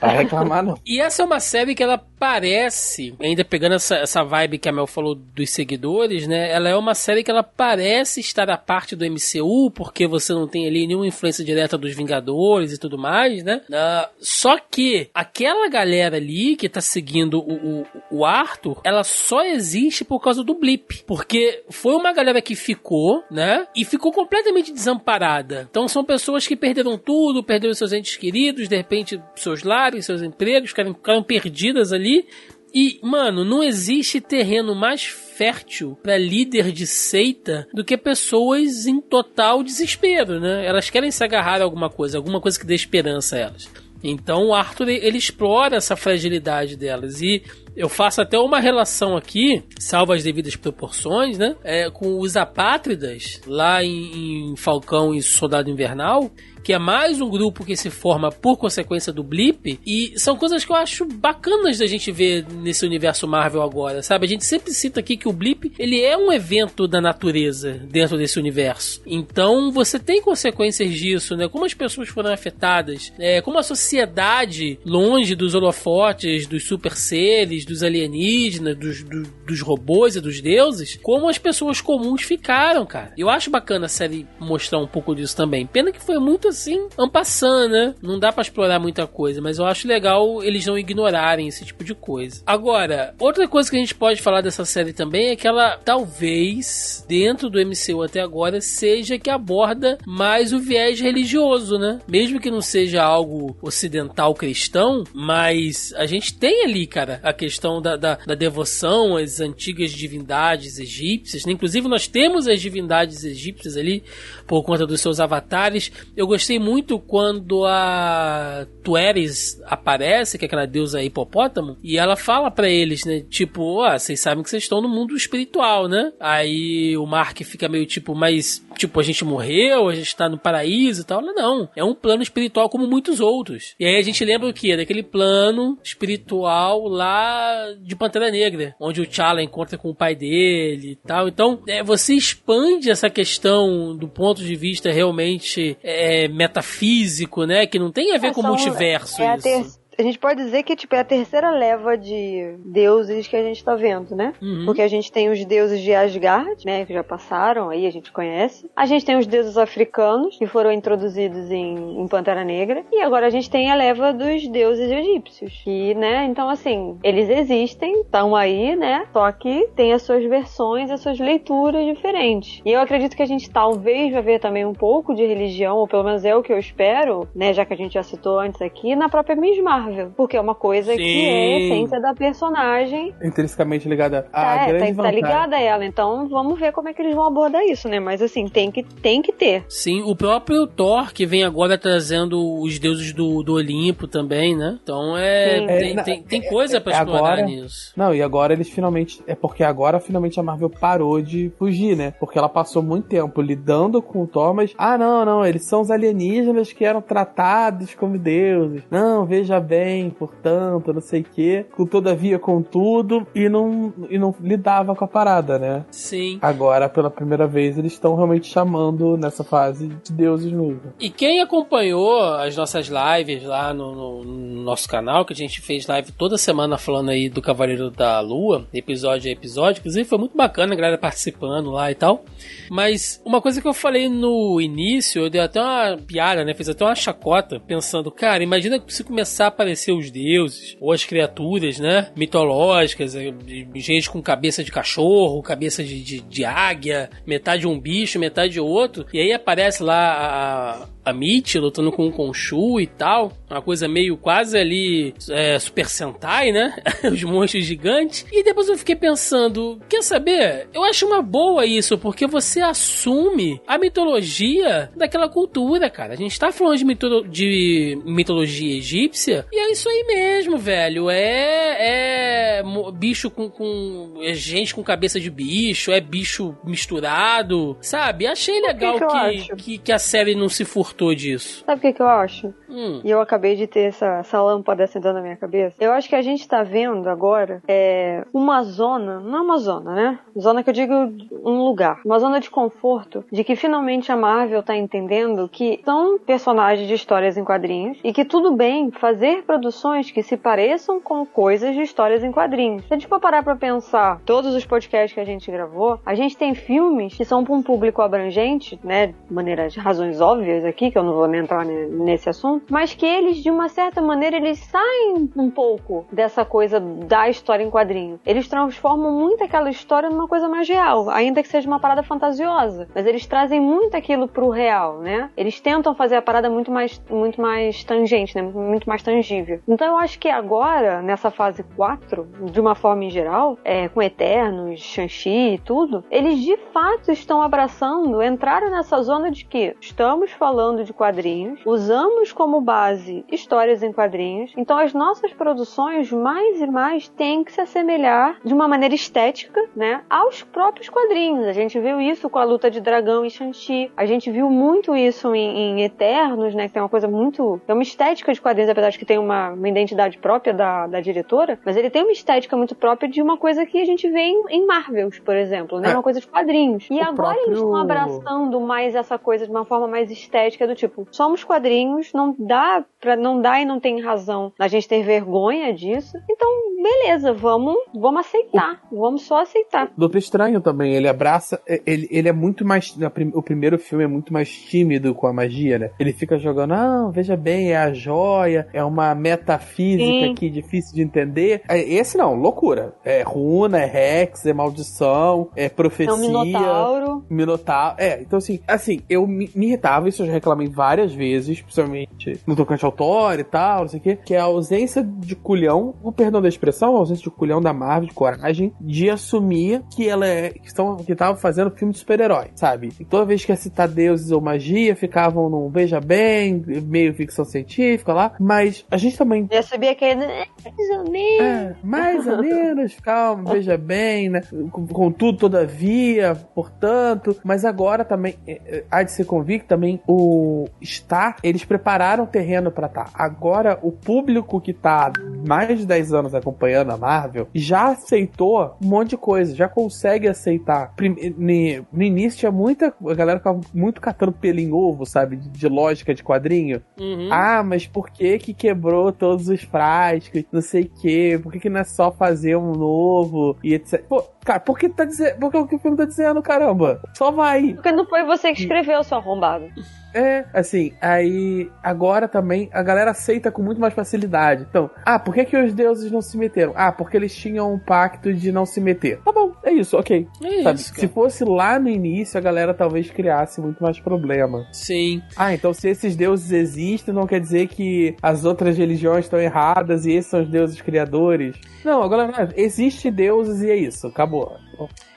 Vai reclamar, não. E essa é uma série que ela parece, ainda pegando essa, essa vibe que a Mel falou dos seguidores, né? Ela é uma série que ela parece estar a parte do MCU, porque você não tem ali nenhuma influência direta dos Vingadores e tudo mais, né? Ah, só que aquela galera ali que tá seguindo o, o, o Arthur, ela só existe por causa do Blip. Porque foi uma galera que ficou, né? E ficou completamente desamparada. Então são pessoas que perderam tudo, perderam seus entes queridos, de repente seus lares, seus empregos, ficaram, ficaram perdidas ali. E, mano, não existe terreno mais fértil pra líder de seita do que pessoas em total desespero, né? Elas querem se agarrar a alguma coisa, alguma coisa que dê esperança a elas. Então o Arthur ele explora essa fragilidade delas e Eu faço até uma relação aqui, salvo as devidas proporções, né? É, com os apátridas lá em, em Falcão e Soldado Invernal que é mais um grupo que se forma por consequência do blip, e são coisas que eu acho bacanas da gente ver nesse universo Marvel agora, sabe? A gente sempre cita aqui que o blip, ele é um evento da natureza dentro desse universo. Então, você tem consequências disso, né? Como as pessoas foram afetadas, é, como a sociedade, longe dos holofotes, dos super seres, dos alienígenas, dos, do, dos robôs e dos deuses, como as pessoas comuns ficaram, cara. Eu acho bacana a série mostrar um pouco disso também. Pena que foi muito assim, ampassando, né? Não dá para explorar muita coisa, mas eu acho legal eles não ignorarem esse tipo de coisa. Agora, outra coisa que a gente pode falar dessa série também é que ela talvez, dentro do MCU até agora, seja que aborda mais o viés religioso, né? Mesmo que não seja algo ocidental cristão, mas a gente tem ali, cara, a questão da, da, da devoção às antigas divindades egípcias. Né? Inclusive, nós temos as divindades egípcias ali por conta dos seus avatares. Eu gostei muito quando a Tueres aparece, que é aquela deusa hipopótamo, e ela fala para eles, né? Tipo, ah, vocês sabem que vocês estão no mundo espiritual, né? Aí o Mark fica meio tipo, mas, tipo, a gente morreu, a gente tá no paraíso e tal. Não, é um plano espiritual como muitos outros. E aí a gente lembra o que? Daquele plano espiritual lá de Pantera Negra, onde o T'Challa encontra com o pai dele e tal. Então, é, você expande essa questão do ponto de vista realmente é, metafísico, né? Que não tem a ver É, com são- multiverso é a isso. ter- a gente pode dizer que tipo, é a terceira leva de deuses que a gente tá vendo, né? Uhum. Porque a gente tem os deuses de Asgard, né? Que já passaram, aí a gente conhece. A gente tem os deuses africanos, que foram introduzidos em, em Pantera Negra. E agora a gente tem a leva dos deuses egípcios. E, né? Então, assim, eles existem, estão aí, né? Só que tem as suas versões, as suas leituras diferentes. E eu acredito que a gente talvez vai ver também um pouco de religião, ou pelo menos é o que eu espero, né? Já que a gente já citou antes aqui, na própria Miss Marvel. Porque é uma coisa que Sim. é a essência da personagem Intrinsecamente ligada à Tá, é, grande tá, tá ligada a ela, então vamos ver como é que eles vão abordar isso, né? Mas assim, tem que, tem que ter. Sim, o próprio Thor que vem agora trazendo os deuses do, do Olimpo também, né? Então é. Sim. Tem, É, tem, tem coisa pra é explorar agora- nisso. Não, e agora eles finalmente. É porque agora finalmente a Marvel parou de fugir, né? Porque ela passou muito tempo lidando com o Thor, mas. Ah, não, não, eles são os alienígenas que eram tratados como deuses. Não, veja bem, portanto, não sei o quê. Com todavia, contudo, e não, e não lidava com a parada, né? Sim. Agora, pela primeira vez, eles estão realmente chamando nessa fase de deuses mesmo. E quem acompanhou as nossas lives lá no, no- no nosso canal, que a gente fez live toda semana falando aí do Cavaleiro da Lua, episódio a episódio, inclusive foi muito bacana a galera participando lá e tal. Mas uma coisa que eu falei no início, eu dei até uma piada, né? Fiz até uma chacota, pensando, cara, imagina se começar a aparecer os deuses, ou as criaturas, né? Mitológicas, eh, gente com cabeça de cachorro, cabeça de, de, de águia, metade um bicho, metade outro, e aí aparece lá a, Mitty lutando com o Khonshu e tal, uma coisa meio quase ali é, Super Sentai, né? Os monstros gigantes. E depois eu fiquei pensando, quer saber? Eu acho uma boa isso, porque você assume a mitologia daquela cultura, cara. A gente tá falando de, mitolo- de mitologia egípcia e é isso aí mesmo, velho. É, é bicho com, com é gente com cabeça de bicho, é bicho misturado, sabe? Achei legal que que, que, que a série não se furtou disso. Sabe o que, que eu acho? Hum. E eu acabei de ter essa, essa lâmpada acendendo na minha cabeça. Eu acho que a gente tá vendo agora é, uma zona, não é uma zona, né? Zona que eu digo um lugar. Uma zona de conforto de que finalmente a Marvel tá entendendo que são personagens de histórias em quadrinhos e que tudo bem fazer produções que se pareçam com coisas de histórias em quadrinhos. Se a gente for parar pra pensar todos os podcasts que a gente gravou, a gente tem filmes que são pra um público abrangente, né? De maneira de razões óbvias aqui, que eu não vou nem entrar ne- nesse assunto, mas que eles, de uma certa maneira, eles saem um pouco dessa coisa da história em quadrinho. Eles transformam muito aquela história numa coisa mais real, ainda que seja uma parada fantasiosa. Mas eles trazem muito aquilo pro real, né? Eles tentam fazer a parada muito mais, muito mais tangente, né? Muito mais tangível. Então eu acho que agora, nessa fase 4, de uma forma em geral, é, com Eternos, Shang-Chi e tudo, eles de fato estão abraçando, entraram nessa zona de que estamos falando falando de quadrinhos, usamos como base histórias em quadrinhos, então as nossas produções mais e mais têm que se assemelhar de uma maneira estética, né, aos próprios quadrinhos. A gente viu isso com a luta de dragão e Shang-Chi. A gente viu muito isso em, em, Eternos, né, que tem uma coisa muito, é uma estética de quadrinhos, apesar de que tem uma, uma identidade própria da, da diretora, mas ele tem uma estética muito própria de uma coisa que a gente vê em, em Marvels, por exemplo, né, é. uma coisa de quadrinhos. E o agora próprio... eles estão abraçando mais essa coisa de uma forma mais estética do tipo, somos quadrinhos, não dá para não dá e não tem razão a gente ter vergonha disso. Então, beleza, vamos, vamos aceitar, o... vamos só aceitar. Doutor Estranho também, ele abraça, é, ele, ele é muito mais, o primeiro filme é muito mais tímido com a magia, né? Ele fica jogando, não, veja bem, é a joia, é uma metafísica Sim. aqui difícil de entender. É, esse não, loucura. É runa, é rex, é maldição, é profecia. É um minotauro. Minotauro. É, então assim, assim, eu me, me irritava, isso eu já reclamei várias vezes, principalmente no tocante ao Thor e tal, não sei o quê, que é a ausência de culhão, o perdão da expressão, a ausência de culhão da Marvel, de coragem, de assumir que ela é, que, estão, que tava fazendo filme de super-herói, sabe? E toda vez que ia citar deuses ou magia, ficavam num beija bem, meio ficção científica lá, mas a gente também... Eu sabia que mais ou menos... É, mais ou menos, calma, veja bem, né? Contudo, todavia, portanto, mas agora também, é, é, há de ser convicto também, o Star, eles prepararam o terreno para tá. Agora, o público que tá mais de 10 anos acompanhando a Marvel já aceitou um monte de coisa, já consegue aceitar. No início tinha muita. A galera ficava muito catando pelo em ovo, sabe? De, de lógica de quadrinho. Uhum. Ah, mas por que que quebrou todos os frascos? Não sei o que. Por que, que não é só fazer um novo? E etc. Pô, cara, por que tá dizendo. Por que o filme tá dizendo, caramba? Só vai. Porque não foi você que escreveu, seu arrombado. É, assim, aí agora também a galera aceita com muito mais facilidade. Então, ah, por que, que os deuses não se meteram? Ah, porque eles tinham um pacto de não se meter. Tá bom, é isso, ok. É Sabe, isso, se fosse lá no início, a galera talvez criasse muito mais problema. Sim. Ah, então se esses deuses existem, não quer dizer que as outras religiões estão erradas e esses são os deuses criadores. Não, agora existe deuses e é isso, acabou.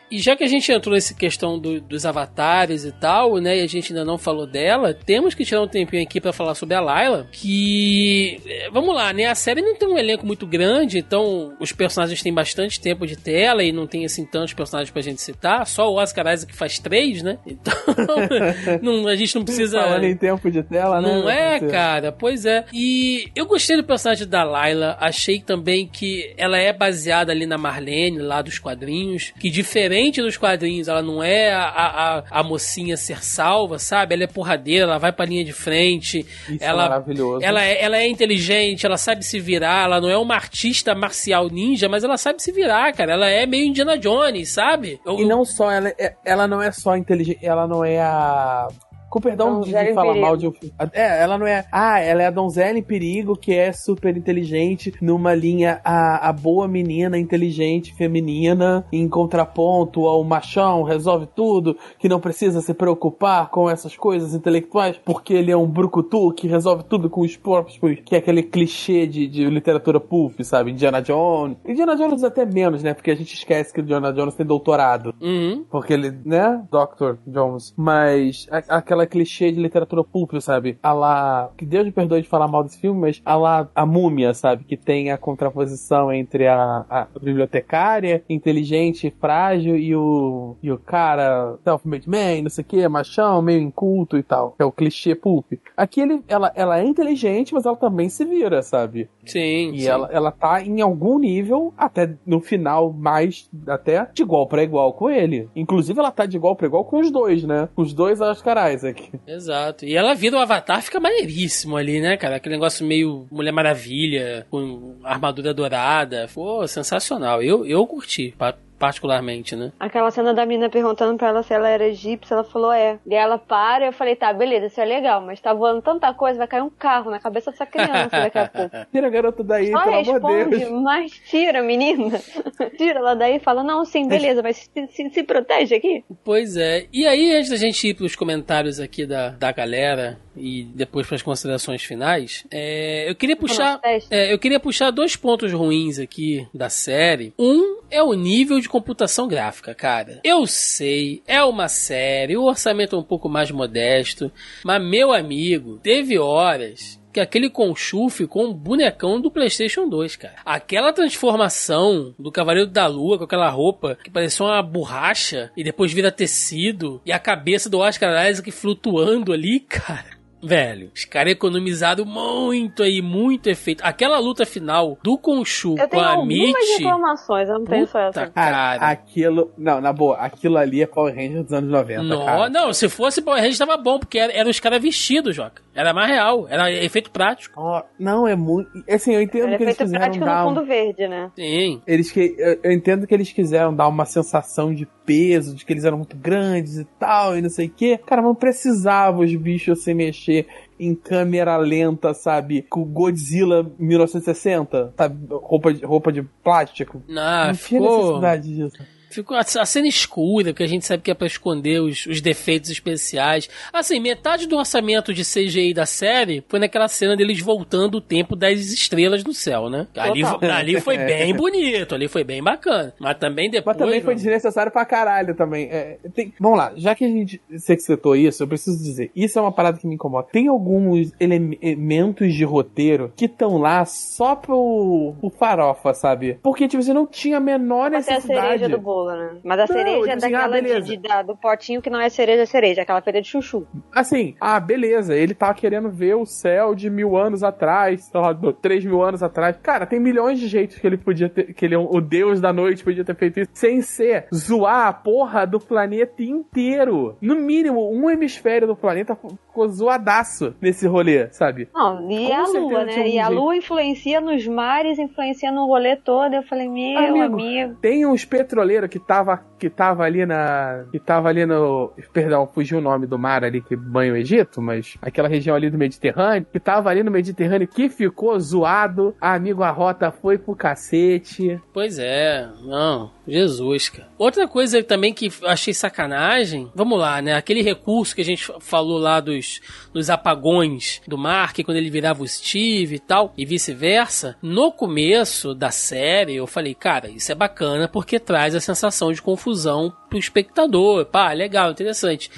E já que a gente entrou nessa questão do, dos avatares e tal, né, e a gente ainda não falou dela, temos que tirar um tempinho aqui para falar sobre a Layla, que eh, vamos lá, né, a série não tem um elenco muito grande, então os personagens têm bastante tempo de tela e não tem assim tantos personagens pra gente citar, só o Oscar Isaac que faz três, né? Então, não, a gente não precisa Falando em tempo de tela, né? Não é, cara, pois é. E eu gostei do personagem da Layla, achei também que ela é baseada ali na Marlene, lá dos quadrinhos, que diferente diferente dos quadrinhos, ela não é a, a, a mocinha ser salva, sabe? Ela é porradeira, ela vai pra linha de frente. Isso ela, é maravilhoso. Ela é, ela é inteligente, ela sabe se virar, ela não é uma artista marcial ninja, mas ela sabe se virar, cara. Ela é meio Indiana Jones, sabe? Eu, e não só, ela, é, ela não é só inteligente, ela não é a com perdão de, de falar mal de um filme. É, ela não é. Ah, ela é a donzela em perigo que é super inteligente numa linha a, a boa menina inteligente feminina em contraponto ao machão, resolve tudo, que não precisa se preocupar com essas coisas intelectuais, porque ele é um brucutu que resolve tudo com os próprios, que é aquele clichê de, de literatura pulp, sabe? Indiana Jones. Indiana Jones até menos, né? Porque a gente esquece que o Indiana Jones tem doutorado. Uhum. Porque ele, né? Dr. Jones. Mas a, aquela clichê de literatura pulp, sabe? A lá. Que Deus me perdoe de falar mal desse filme, mas a lá a múmia, sabe? Que tem a contraposição entre a, a bibliotecária, inteligente, frágil, e o. e o cara self-made man, não sei o que, machão, meio inculto e tal. É o clichê pulp. Aqui ele, ela, ela é inteligente, mas ela também se vira, sabe? Sim. E sim. Ela, ela tá em algum nível, até no final, mais até de igual para igual com ele. Inclusive, ela tá de igual para igual com os dois, né? Os dois Oscar Isaac. Exato. E ela vira o Avatar, fica maneiríssimo ali, né, cara? Aquele negócio meio Mulher Maravilha, com armadura dourada. Pô, sensacional. Eu, eu curti particularmente, né? Aquela cena da mina perguntando pra ela se ela era egípcia, ela falou é. E ela para, eu falei, tá, beleza, isso é legal, mas tá voando tanta coisa, vai cair um carro na cabeça dessa criança daqui a pouco. Tira a garota daí, Só pelo responde, amor de Deus. mas tira, menina. tira ela daí e fala, não, sim, beleza, mas se, se, se, protege aqui. Pois é. E aí, antes da gente ir pros comentários aqui da, da galera e depois para as considerações finais, é, eu queria puxar, é, eu queria puxar dois pontos ruins aqui da série. Um é o nível de de computação gráfica, cara. Eu sei, é uma série, o orçamento é um pouco mais modesto, mas meu amigo, teve horas que aquele Conchu ficou um bonecão do PlayStation 2, cara. Aquela transformação do Cavaleiro da Lua com aquela roupa que parecia uma borracha e depois vira tecido e a cabeça do Oscar Isaac flutuando ali, cara. Velho, os caras economizaram muito aí, muito efeito. Aquela luta final do Conchu Eu com tenho a Mitch. reclamações, eu não tenho só essa. Cara, Cara. aquilo. Não, na boa, aquilo ali é Power Ranger dos anos 90. Não, cara. não, se fosse Power Rangers tava bom, porque eram era os caras vestidos, Joca. Era mais real, era efeito prático. Ó, não, é muito. Assim, eu entendo é que eles quiseram prático dar. no um- fundo verde, né? Sim. Eles que, eu, eu entendo que eles quiseram dar uma sensação de peso, de que eles eram muito grandes e tal, e não sei o quê. Cara, não precisava os bichos se mexer em câmera lenta, sabe? Com Godzilla 1960, sabe? Roupa de, roupa de plástico. Não tinha ficou, necessidade disso. Ficou a, a cena escura, porque a gente sabe que é pra esconder os, os defeitos especiais. Assim, metade do orçamento de CGI da série foi naquela cena deles voltando o tempo das estrelas no céu, né? Ali, ali foi bem bonito, ali foi bem bacana. Mas também depois. Mas também foi mano, desnecessário pra caralho também. É, tem- Vamos lá, já que a gente você que citou isso, eu preciso dizer, isso é uma parada que me incomoda. Tem alguns ele- elementos de roteiro que estão lá só pro, pro farofa, sabe? Porque, tipo, você não tinha a menor Até a necessidade. cereja do bolo, né? Mas a Não, cereja é ah, daquela de, beleza. de- da- do potinho que não é cereja, é cereja, aquela feira de chuchu. Assim, ah, beleza, ele tá querendo ver o céu de mil anos atrás, sei lá, três mil anos atrás. Cara, tem milhões de jeitos que ele podia ter, que ele, é o deus da noite podia ter feito isso, sem ser zoar a porra do planeta inteiro. No mínimo, um hemisfério do planeta ficou zoadaço nesse rolê, sabe? Não, e Com a lua, né? um E a lua influencia nos mares, influencia no rolê todo. Eu falei, meu amigo. Amigo, Tem uns petroleiros que tava, que tava ali na. Que tava ali no. Perdão, fugiu o nome do mar ali que banha o Egito, mas aquela região ali do Mediterrâneo, que tava ali no Mediterrâneo que ficou zoado. Ah, amigo, a rota foi pro cacete. Pois é, não, Jesus, cara. Outra coisa também que achei sacanagem, vamos lá, né? Aquele recurso que a gente falou lá dos, dos apagões do Mark, quando ele virava o Steve e tal, e vice-versa. No começo da série, eu falei, cara, isso é bacana porque traz a sensação de confusão pro espectador. Pá, legal, interessante.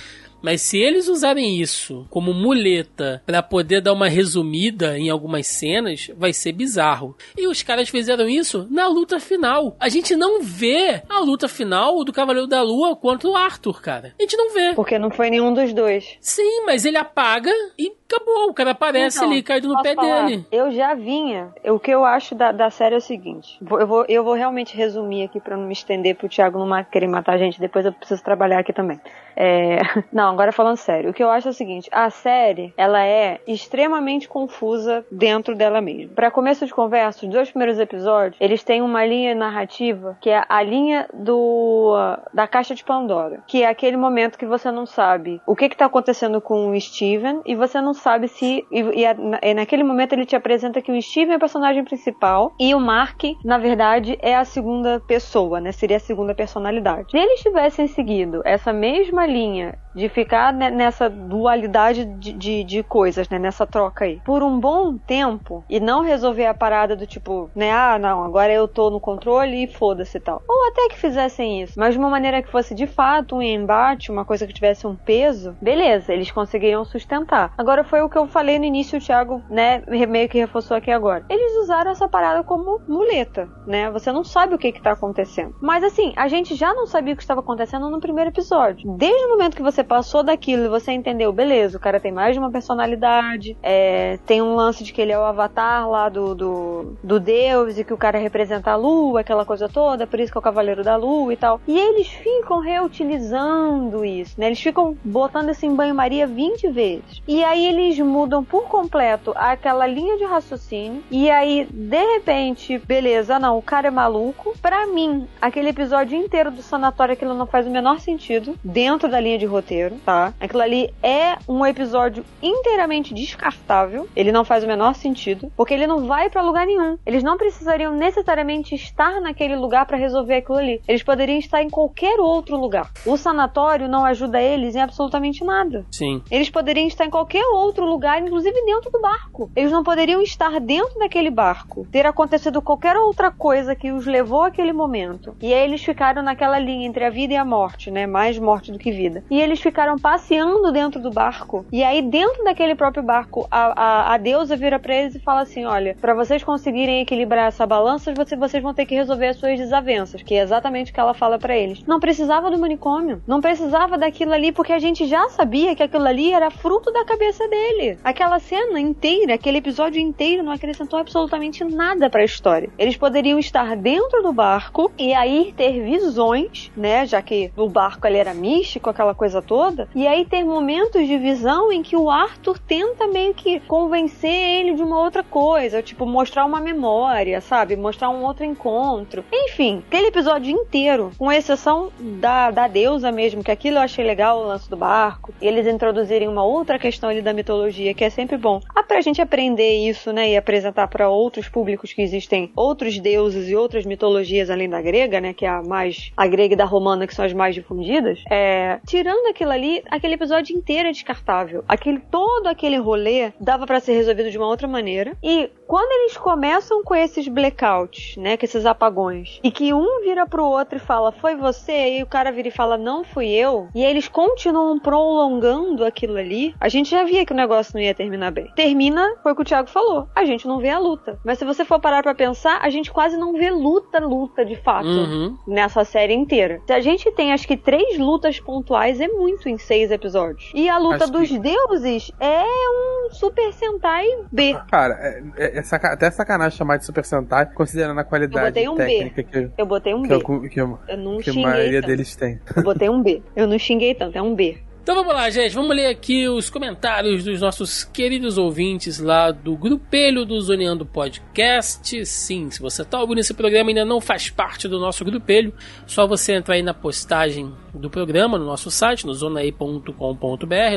Mas se eles usarem isso como muleta pra poder dar uma resumida em algumas cenas, vai ser bizarro. E os caras fizeram isso na luta final. A gente não vê a luta final do Cavaleiro da Lua contra o Arthur, cara. A gente não vê. Porque não foi nenhum dos dois. Sim, mas ele apaga e acabou. O cara aparece Então, ali caído no pé falar? dele. Eu já vinha. O que eu acho da, da série é o seguinte: eu vou, eu vou realmente resumir aqui pra não me estender pro Thiago não querer matar a gente. Depois eu preciso trabalhar aqui também. É, Não, agora falando sério. O que eu acho é o seguinte: a série ela é extremamente confusa dentro dela mesma. Pra começo de conversa, os dois primeiros episódios eles têm uma linha narrativa que é a linha do da caixa de Pandora, que é aquele momento que você não sabe o que que tá acontecendo com o Steven e você não sabe se e, e é- é naquele momento ele te apresenta que o Steven é o personagem principal e o Mark, na verdade, é a segunda pessoa, né? Seria a segunda personalidade. Se eles tivessem seguido essa mesma linha de ficar ne- nessa dualidade de, de, de coisas, né? Nessa troca aí, por um bom tempo e não resolver a parada do tipo, né? Ah, não, agora eu tô no controle e foda-se e tal. Ou até que fizessem isso, mas de uma maneira que fosse de fato um embate, uma coisa que tivesse um peso, beleza, eles conseguiriam sustentar. Agora foi o que eu falei no início, o Thiago, né, meio que reforçou aqui agora. Eles usaram essa parada como muleta, né? Você não sabe o que que tá acontecendo. Mas assim, a gente já não sabia o que estava acontecendo no primeiro episódio. Desde o momento que você passou daquilo e você entendeu, beleza, o cara tem mais de uma personalidade, é, tem um lance de que ele é o avatar lá do, do, do deus e que o cara representa a lua, aquela coisa toda, por isso que é o cavaleiro da lua e tal. E eles ficam reutilizando isso, né? Eles ficam botando isso em banho-maria 20 vezes. E aí eles mudam por completo aquela linha de raciocínio. E aí, de repente, beleza, não, o cara é maluco. Pra mim, aquele episódio inteiro do sanatório, aquilo não faz o menor sentido dentro da linha de roteiro. Roteiro, tá? Aquilo ali é um episódio inteiramente descartável. Ele não faz o menor sentido, porque ele não vai para lugar nenhum. Eles não precisariam necessariamente estar naquele lugar para resolver aquilo ali. Eles poderiam estar em qualquer outro lugar. O sanatório não ajuda eles em absolutamente nada. Sim. Eles poderiam estar em qualquer outro lugar, inclusive dentro do barco. Eles não poderiam estar dentro daquele barco, ter acontecido qualquer outra coisa que os levou àquele momento. E aí eles ficaram naquela linha entre a vida e a morte, né? Mais morte do que vida. E eles ficaram passeando dentro do barco. E aí, dentro daquele próprio barco, a, a, a deusa vira pra eles e fala assim: olha, para vocês conseguirem equilibrar essa balança, você, vocês vão ter que resolver as suas desavenças. Que é exatamente o que ela fala para eles. Não precisava do manicômio. Não precisava daquilo ali, porque a gente já sabia que aquilo ali era fruto da cabeça dele. Aquela cena inteira, aquele episódio inteiro, não acrescentou absolutamente nada para a história. Eles poderiam estar dentro do barco e aí ter visões, né? Já que o barco ali era místico, aquela coisa toda. E aí ter momentos de visão em que o Arthur tenta meio que convencer ele de uma outra coisa, tipo mostrar uma memória, sabe? Mostrar um outro encontro. Enfim, aquele episódio inteiro, com exceção da, da deusa mesmo, que aquilo eu achei legal, o lance do barco, eles introduzirem uma outra questão ali da mitologia, que é sempre bom. Ah, pra gente aprender isso, né, e apresentar para outros públicos que existem outros deuses e outras mitologias além da grega, né, que é a mais a grega e da romana que são as mais difundidas. É, tirando aquilo ali, aquele episódio inteiro é descartável. Aquele todo aquele rolê dava para ser resolvido de uma outra maneira. E quando eles começam com esses blackouts, né, com esses apagões, e que um vira pro outro e fala, foi você, e o cara vira e fala, não fui eu, e eles continuam prolongando aquilo ali, a gente já via que o negócio não ia terminar bem. Termina, foi o que o Thiago falou, a gente não vê a luta. Mas se você for parar pra pensar, a gente quase não vê luta, luta de fato, Uhum. nessa série inteira. Se a gente tem, acho que, três lutas pontuais, é muito em seis episódios. E a luta Acho dos que- deuses é um Super Sentai B. Cara, é, é- é saca- até sacanagem chamar de Super Sentai, considerando a qualidade botei um B. técnica que, Eu botei um que, B. eu- que, eu- Eu não que a maioria tanto. deles tem. Eu botei um B. Eu não xinguei tanto, é um B. Então vamos lá, gente. Vamos ler aqui os comentários dos nossos queridos ouvintes lá do grupelho do Zoneando Podcast. Sim, se você está ouvindo esse programa e ainda não faz parte do nosso grupelho, só você entrar aí na postagem do programa no nosso site, no zonaí.com.br.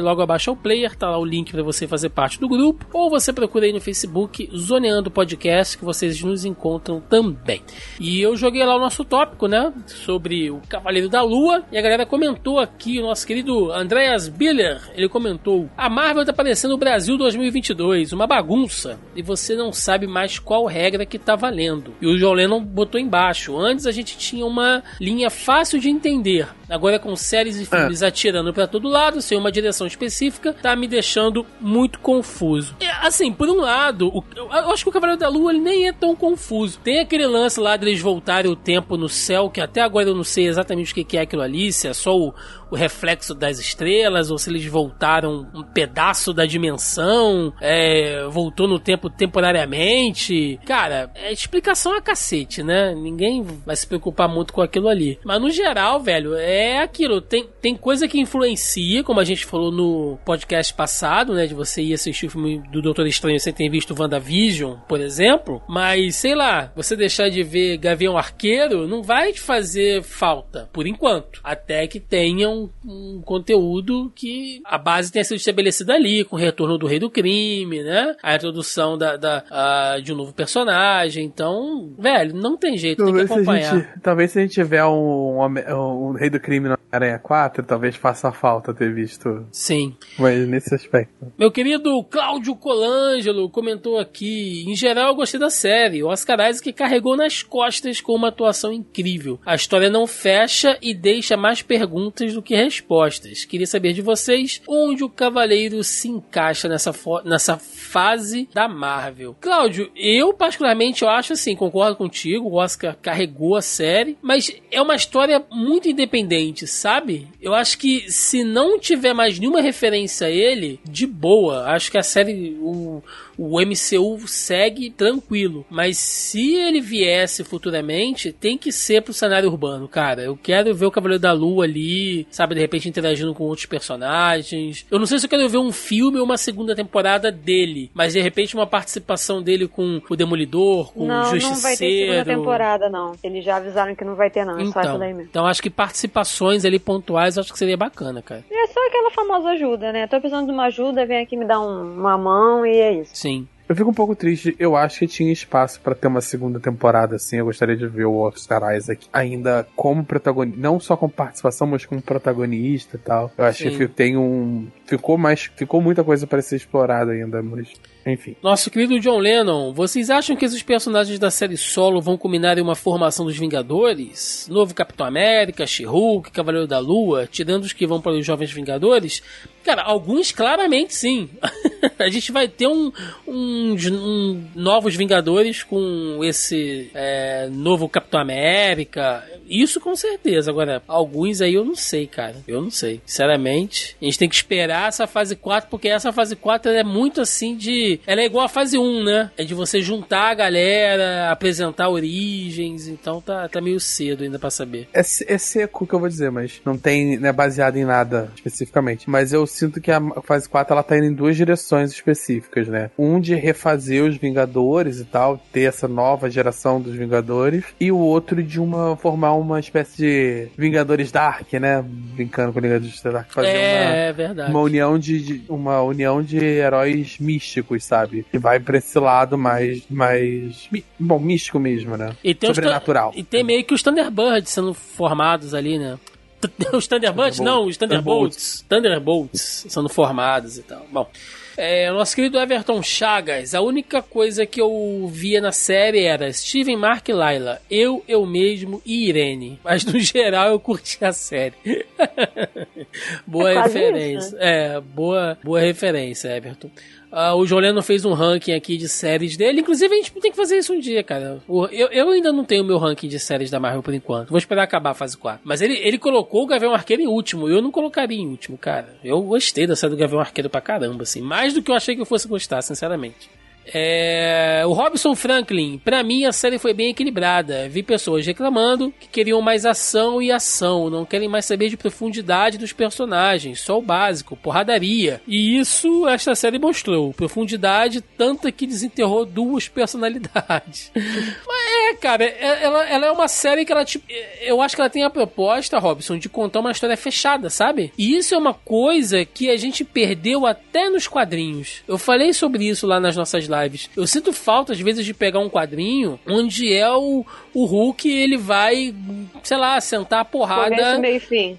Logo abaixo é o player, tá lá o link para você fazer parte do grupo. Ou você procura aí no Facebook Zoneando Podcast, que vocês nos encontram também. E eu joguei lá o nosso tópico, né? Sobre o Cavaleiro da Lua. E a galera comentou aqui, o nosso querido Andreas Biller, ele comentou: A Marvel tá parecendo o Brasil 2022, uma bagunça. E você não sabe mais qual regra que tá valendo. E o John Lennon botou embaixo: Antes a gente tinha uma linha fácil de entender. Agora com séries e filmes atirando pra todo lado, sem uma direção específica, tá me deixando muito confuso. É, assim, por um lado, o- eu acho que o Cavaleiro da Lua ele nem é tão confuso. Tem aquele lance lá deles voltarem o tempo no céu, que até agora eu não sei exatamente o que que é aquilo ali, se é só o, o reflexo das estrelas, ou se eles voltaram um pedaço da dimensão, é, voltou no tempo temporariamente. Cara, é explicação a cacete, né? Ninguém vai se preocupar muito com aquilo ali. Mas no geral, velho, é aquilo. Tem, tem coisa que influencia, como a gente falou no podcast passado, né? De você ir assistir o filme do Doutor Estranho sem ter visto WandaVision, por exemplo. Mas, sei lá, você deixar de ver Gavião Arqueiro não vai te fazer falta, por enquanto. Até que tenha um, um conteúdo que a base tenha sido estabelecida ali, com o retorno do Rei do Crime, né? A introdução da, da, ah, de um novo personagem. Então, velho, não tem jeito, tem que Talvez se, a acompanhar. gente, talvez se a gente tiver um, Home- um Rei do Crime no Aranha 4, talvez faça falta ter visto. Sim. Mas nesse aspecto. Meu querido Cláudio Colangelo comentou aqui: em geral, eu gostei da série. O Oscar Isaac carregou nas costas com uma atuação incrível. A história não fecha e deixa mais perguntas do que respostas. Queria saber de vocês onde o Cavaleiro se encaixa nessa, nessa fase da Marvel. Cláudio, eu particularmente eu acho assim, concordo contigo, o Oscar carregou a série, mas é uma história muito independente, sabe? Eu acho que se não tiver mais nenhuma referência a ele, de boa, acho que a série, o, o MCU segue tranquilo. Mas se ele viesse futuramente, tem que ser pro cenário urbano, cara. Eu quero ver o Cavaleiro da Lua ali, sabe, de repente interagindo com outros personagens. Eu não sei se eu quero ver um filme ou uma segunda temporada dele, mas de repente uma participação dele com o Demolidor, com o não, Justiceiro. não vai ter segunda temporada, não. Eles já avisaram que não vai ter, não. É Então, então acho que participações ali pontuais acho que seria bacana, cara. É só famosa ajuda, né? Tô precisando de uma ajuda, vem aqui me dar um- uma mão e é isso. Sim. Eu fico um pouco triste, eu acho que tinha espaço pra ter uma segunda temporada assim. Eu gostaria de ver o Oscar Isaac ainda como protagonista, não só como participação, mas como protagonista e tal. Eu acho Sim. que tem um. Ficou mais. Ficou muita coisa pra ser explorada ainda, mas. Enfim. Nosso querido John Lennon, vocês acham que esses personagens da série solo vão culminar em uma formação dos Vingadores? Novo Capitão América, She-Hulk, Cavaleiro da Lua, tirando os que vão para os Jovens Vingadores? Cara, alguns claramente sim. a gente vai ter um, uns um novos Vingadores com esse é, novo Capitão América. Isso com certeza. Agora, alguns aí eu não sei, cara. Eu não sei. Sinceramente, a gente tem que esperar essa fase 4, porque essa fase 4 ela é muito assim de. Ela é igual a fase 1, né? É de você juntar a galera, apresentar origens. Então tá, tá meio cedo ainda pra saber. É, é seco o que eu vou dizer, mas não tem, não é baseado em nada especificamente. Mas eu sinto que a fase 4 ela tá indo em duas direções específicas, né? Um de refazer os Vingadores e tal, ter essa nova geração dos Vingadores, e o outro de uma formar uma espécie de Vingadores Dark, né? Brincando com Vingadores Dark, fazer uma é, é verdade. uma união de, de- uma união de heróis místicos, sabe? Que vai pra esse lado mais mais bom, místico mesmo, né? E Sobrenatural. E tem meio que os Thunderbirds sendo formados ali, né? Os Thunderbirds? Não, os Thunderbolts. Thunderbolts sendo formados e tal. Bom. É, nosso querido Everton Chagas, a única coisa que eu via na série era Steven, Mark e Layla. Eu, eu mesmo e Irene. Mas no geral eu curti a série. boa É referência. isso, É, boa, boa referência, Everton. Ah, o Joleno fez um ranking aqui de séries dele. Inclusive, a gente tem que fazer isso um dia, cara. O- Eu, eu ainda não tenho meu ranking de séries da Marvel por enquanto. Vou esperar acabar a fase 4. Mas ele, ele colocou o Gavião Arqueiro em último. Eu não colocaria em último, cara. Eu gostei da série do Gavião Arqueiro pra caramba, assim. Mais do que eu achei que eu fosse gostar, sinceramente. É, o Robson Franklin, pra mim a série foi bem equilibrada. Vi pessoas reclamando que queriam mais ação e ação, não querem mais saber de profundidade dos personagens, só o básico, porradaria. E isso esta série mostrou, profundidade tanta que desenterrou duas personalidades. Mas é, cara, é- ela, ela é uma série que ela tipo, eu acho que ela tem a proposta, Robson, de contar uma história fechada, sabe? E isso é uma coisa que a gente perdeu até nos quadrinhos. Eu falei sobre isso lá nas nossas lives. Eu sinto falta, às vezes, de pegar um quadrinho onde é o, o Hulk, ele vai, sei lá, sentar a porrada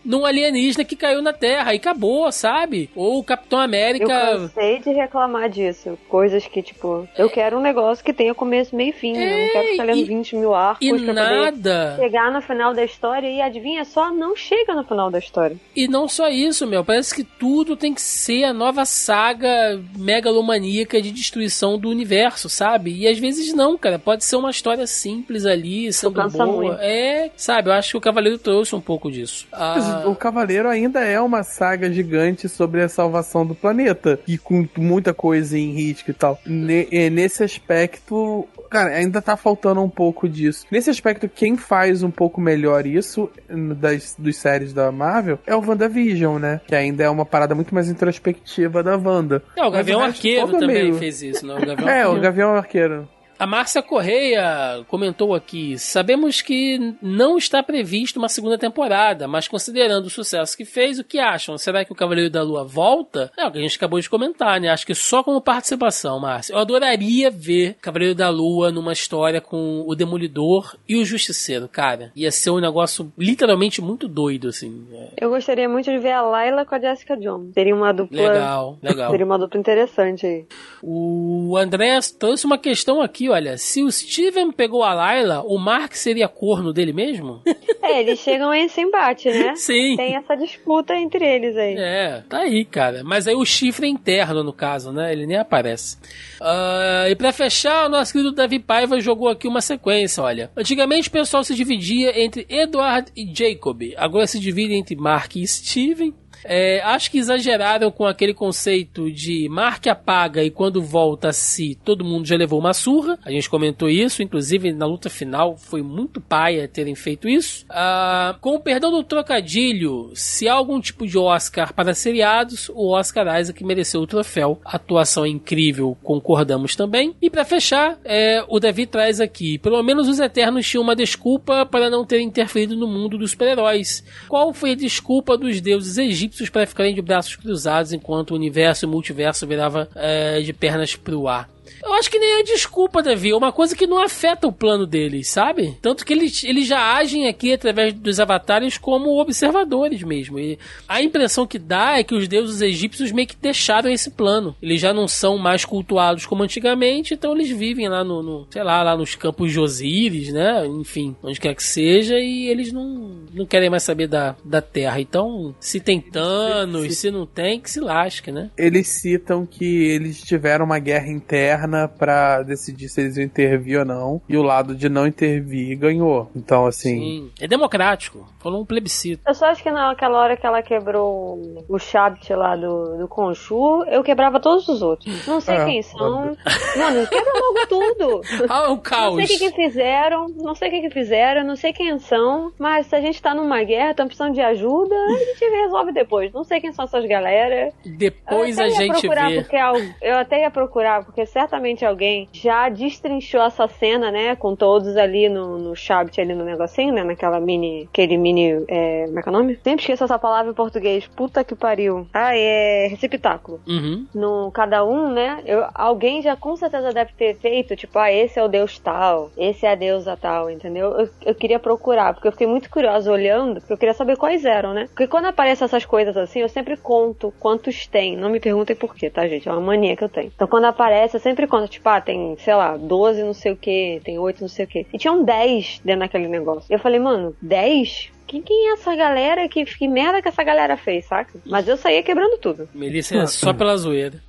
num alienígena que caiu na Terra e acabou, sabe? Ou o Capitão Eu América. cansei de reclamar disso. Coisas que, tipo, eu quero um negócio que tenha começo, meio e fim. né? Eu não quero ficar lendo e- 20 mil arcos E pra nada. chegar no final da história e adivinha só, não chega no final da história. E não só isso, meu. Parece que tudo tem que ser a nova saga megalomaníaca de destruição do universo, sabe? E às vezes não, cara. Pode ser uma história simples ali, sendo boa. muito. É, sabe? Eu acho que o Cavaleiro trouxe um pouco disso. Mas Ah, O Cavaleiro ainda é uma saga gigante sobre a salvação do planeta. E com muita coisa em risco e tal. Ne- é, nesse aspecto, cara, ainda tá faltando um pouco disso. Nesse aspecto, quem faz um pouco melhor isso das dos séries da Marvel é o WandaVision, né? Que ainda é uma parada muito mais introspectiva da Wanda. é, o Gavião Arqueiro também meio- fez isso, não? O Gavião É, o Arqueiro. Gavião Arqueiro. A Márcia Correia comentou aqui: sabemos que não está previsto uma segunda temporada, mas considerando o sucesso que fez, o que acham? Será que o Cavaleiro da Lua volta? É o que a gente acabou de comentar, né? Acho que só como participação, Márcia. Eu adoraria ver Cavaleiro da Lua numa história com o Demolidor e o Justiceiro, cara. Ia ser um negócio literalmente muito doido, assim. É, Eu gostaria muito de ver a Layla com a Jessica Jones. Seria uma dupla. legal, legal. Seria uma dupla interessante aí. O André trouxe uma questão aqui, olha. Se o Steven pegou a Layla, o Mark seria corno dele mesmo? É, eles chegam a esse embate, né? Sim. Tem essa disputa entre eles aí. É, tá aí, cara. Mas aí o chifre é interno, no caso, né? Ele nem aparece. Ah, e pra fechar, o nosso querido Davi Paiva jogou aqui uma sequência, olha. Antigamente o pessoal se dividia entre Edward e Jacob. Agora se divide entre Mark e Steven. É, acho que exageraram com aquele conceito de Mark apaga e quando volta a si, todo mundo já levou uma surra. A gente comentou isso, inclusive na luta final foi muito paia terem feito isso. Ah, com o perdão do trocadilho, se há algum tipo de Oscar para seriados, o Oscar Isaac mereceu o troféu. Atuação incrível, concordamos também. E para fechar, é, o Davi traz aqui: pelo menos os Eternos tinham uma desculpa para não ter interferido no mundo dos super-heróis. Qual foi a desculpa dos deuses egípcios? Egípcios para ficarem de braços cruzados enquanto o universo e o multiverso virava é, de pernas pro ar. Eu acho que nem é desculpa, Davi. É uma coisa que não afeta o plano deles, sabe? Tanto que eles, eles já agem aqui através dos avatares como observadores mesmo. E a impressão que dá é que os deuses egípcios meio que deixaram esse plano. Eles já não são mais cultuados como antigamente, então eles vivem lá no, no sei lá, lá nos campos de Osíris, né? Enfim, onde quer que seja, e eles não, não querem mais saber da, da Terra. Então, se tem Thanos, se não tem, que se lasque, né? Eles citam que eles tiveram uma guerra interna para decidir se eles iam intervir ou não. E o lado de não intervir ganhou. Então, assim. Sim. É democrático. Falou um plebiscito. Eu só acho que naquela hora que ela quebrou o chat lá do, do Conchu, eu quebrava todos os outros. Não sei é, quem são. Mano, quebra logo tudo. Ah, o caos. Não sei o que, que fizeram, não sei o que, que fizeram, não sei quem são, mas se a gente tá numa guerra, estamos precisando de ajuda, a gente resolve depois. Não sei quem são essas galera. Depois a gente vê. Porque eu até ia procurar, porque certamente certamente alguém já destrinchou essa cena, né? Com todos ali no, no Shabbat, ali no negocinho, né? Naquela mini. Aquele mini. É, como é que é o nome? Sempre esqueço essa palavra em português. Puta que pariu. Ah, é. Receptáculo. Uhum. No cada um, né? Eu, alguém já com certeza deve ter feito, tipo, ah, esse é o deus tal, esse é a deusa tal, entendeu? Eu, eu queria procurar, porque eu fiquei muito curiosa olhando, porque eu queria saber quais eram, né? Porque quando aparecem essas coisas assim, eu sempre conto quantos tem. Não me perguntem por quê, tá, gente? É uma mania que eu tenho. Então quando aparece, eu sempre conto tipo, ah, tem, sei lá, 12 não sei o que, tem 8 não sei o que. E tinham 10 dentro daquele negócio. Eu falei, mano, 10? Quem, quem é essa galera? Que, que merda que essa galera fez, saca? Mas eu saía quebrando tudo. Melissa é só pela zoeira.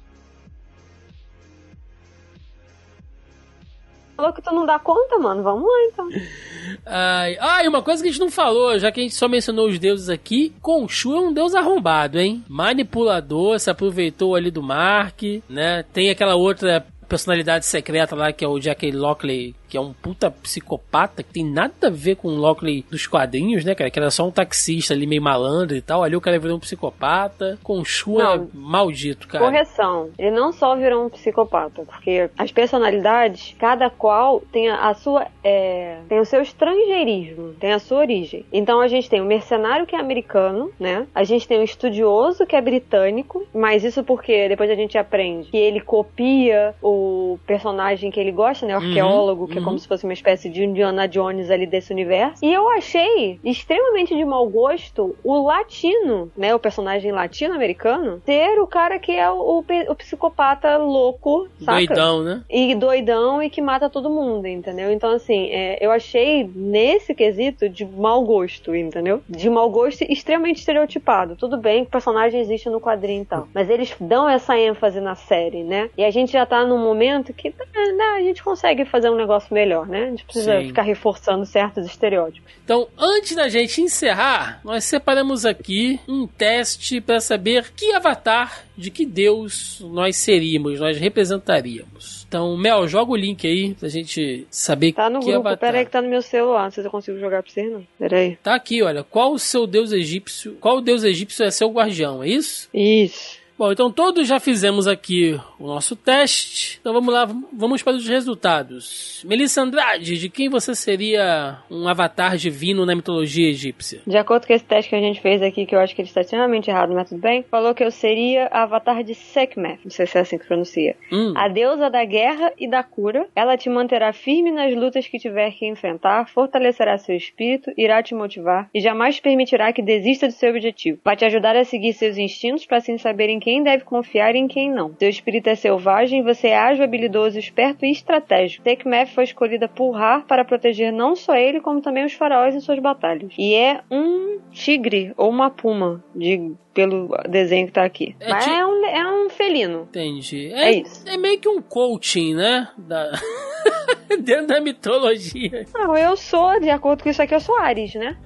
Falou que tu não dá conta, mano. Vamos lá, então. Ai, ah, e uma coisa que a gente não falou, já que a gente só mencionou os deuses aqui, Khonshu é um deus arrombado, hein? Manipulador, se aproveitou ali do Mark, né? Tem aquela outra personalidade secreta lá, que é o Jack Lockley, que é um puta psicopata, que tem nada a ver com o Lockley dos quadrinhos, né, cara? Que era só um taxista ali meio malandro e tal. Ali o cara virou um psicopata, com chua maldito, cara. Correção. Ele não só virou um psicopata, porque as personalidades, cada qual tem a, sua. É, tem o seu estrangeirismo, tem a sua origem. Então a gente tem o mercenário que é americano, né? A gente tem o estudioso que é britânico, mas isso porque depois a gente aprende que ele copia o personagem que ele gosta, né? O uhum. arqueólogo, uhum, que é como se fosse uma espécie de Indiana Jones ali desse universo. E eu achei extremamente de mau gosto o latino, né? O personagem latino-americano, ser o cara que é o, o, o psicopata louco, saca? Doidão, né? E doidão e que mata todo mundo, entendeu? Então, assim, é, eu achei nesse quesito de mau gosto, entendeu? De mau gosto extremamente estereotipado. Tudo bem que o personagem existe no quadrinho e tal, mas eles dão essa ênfase na série, né? E a gente já tá num momento que né, a gente consegue fazer um negócio melhor, né? A gente precisa Sim. ficar reforçando certos estereótipos. Então, antes da gente encerrar, nós separamos aqui um teste para saber que avatar de que deus nós seríamos, nós representaríamos. Então, Mel, joga o link aí pra gente saber Tá no que grupo, avatar. pera aí que tá no meu celular, não sei se eu consigo jogar pra vocês não. Pera aí. Tá aqui, olha, qual o seu deus egípcio, qual deus egípcio é seu guardião, é isso? Isso. Bom, então todos já fizemos aqui o nosso teste. Então vamos lá, vamos para os resultados. Melissa Andrade, de quem você seria um avatar divino na mitologia egípcia? De acordo com esse teste que a gente fez aqui, que eu acho que ele está extremamente errado, mas tudo bem, falou que eu seria a avatar de Sekhmet, não sei se é assim que pronuncia. Hum. A deusa da guerra e da cura. Ela te manterá firme nas lutas que tiver que enfrentar, fortalecerá seu espírito, irá te motivar e jamais permitirá que desista do seu objetivo. Vai te ajudar a seguir seus instintos para assim saber em quem deve confiar e em quem não. Seu espírito é selvagem, você é ágil, habilidoso, esperto e estratégico. Sekhmet foi escolhida por Ra para proteger não só ele, como também os faraós em suas batalhas. E é um tigre ou uma puma, de pelo desenho que tá aqui. É, Mas é, um, é um felino. Entendi. É, é, isso. É meio que um coaching, né? Da... Dentro da mitologia. Não, eu sou, de acordo com isso aqui, eu sou Ares, né?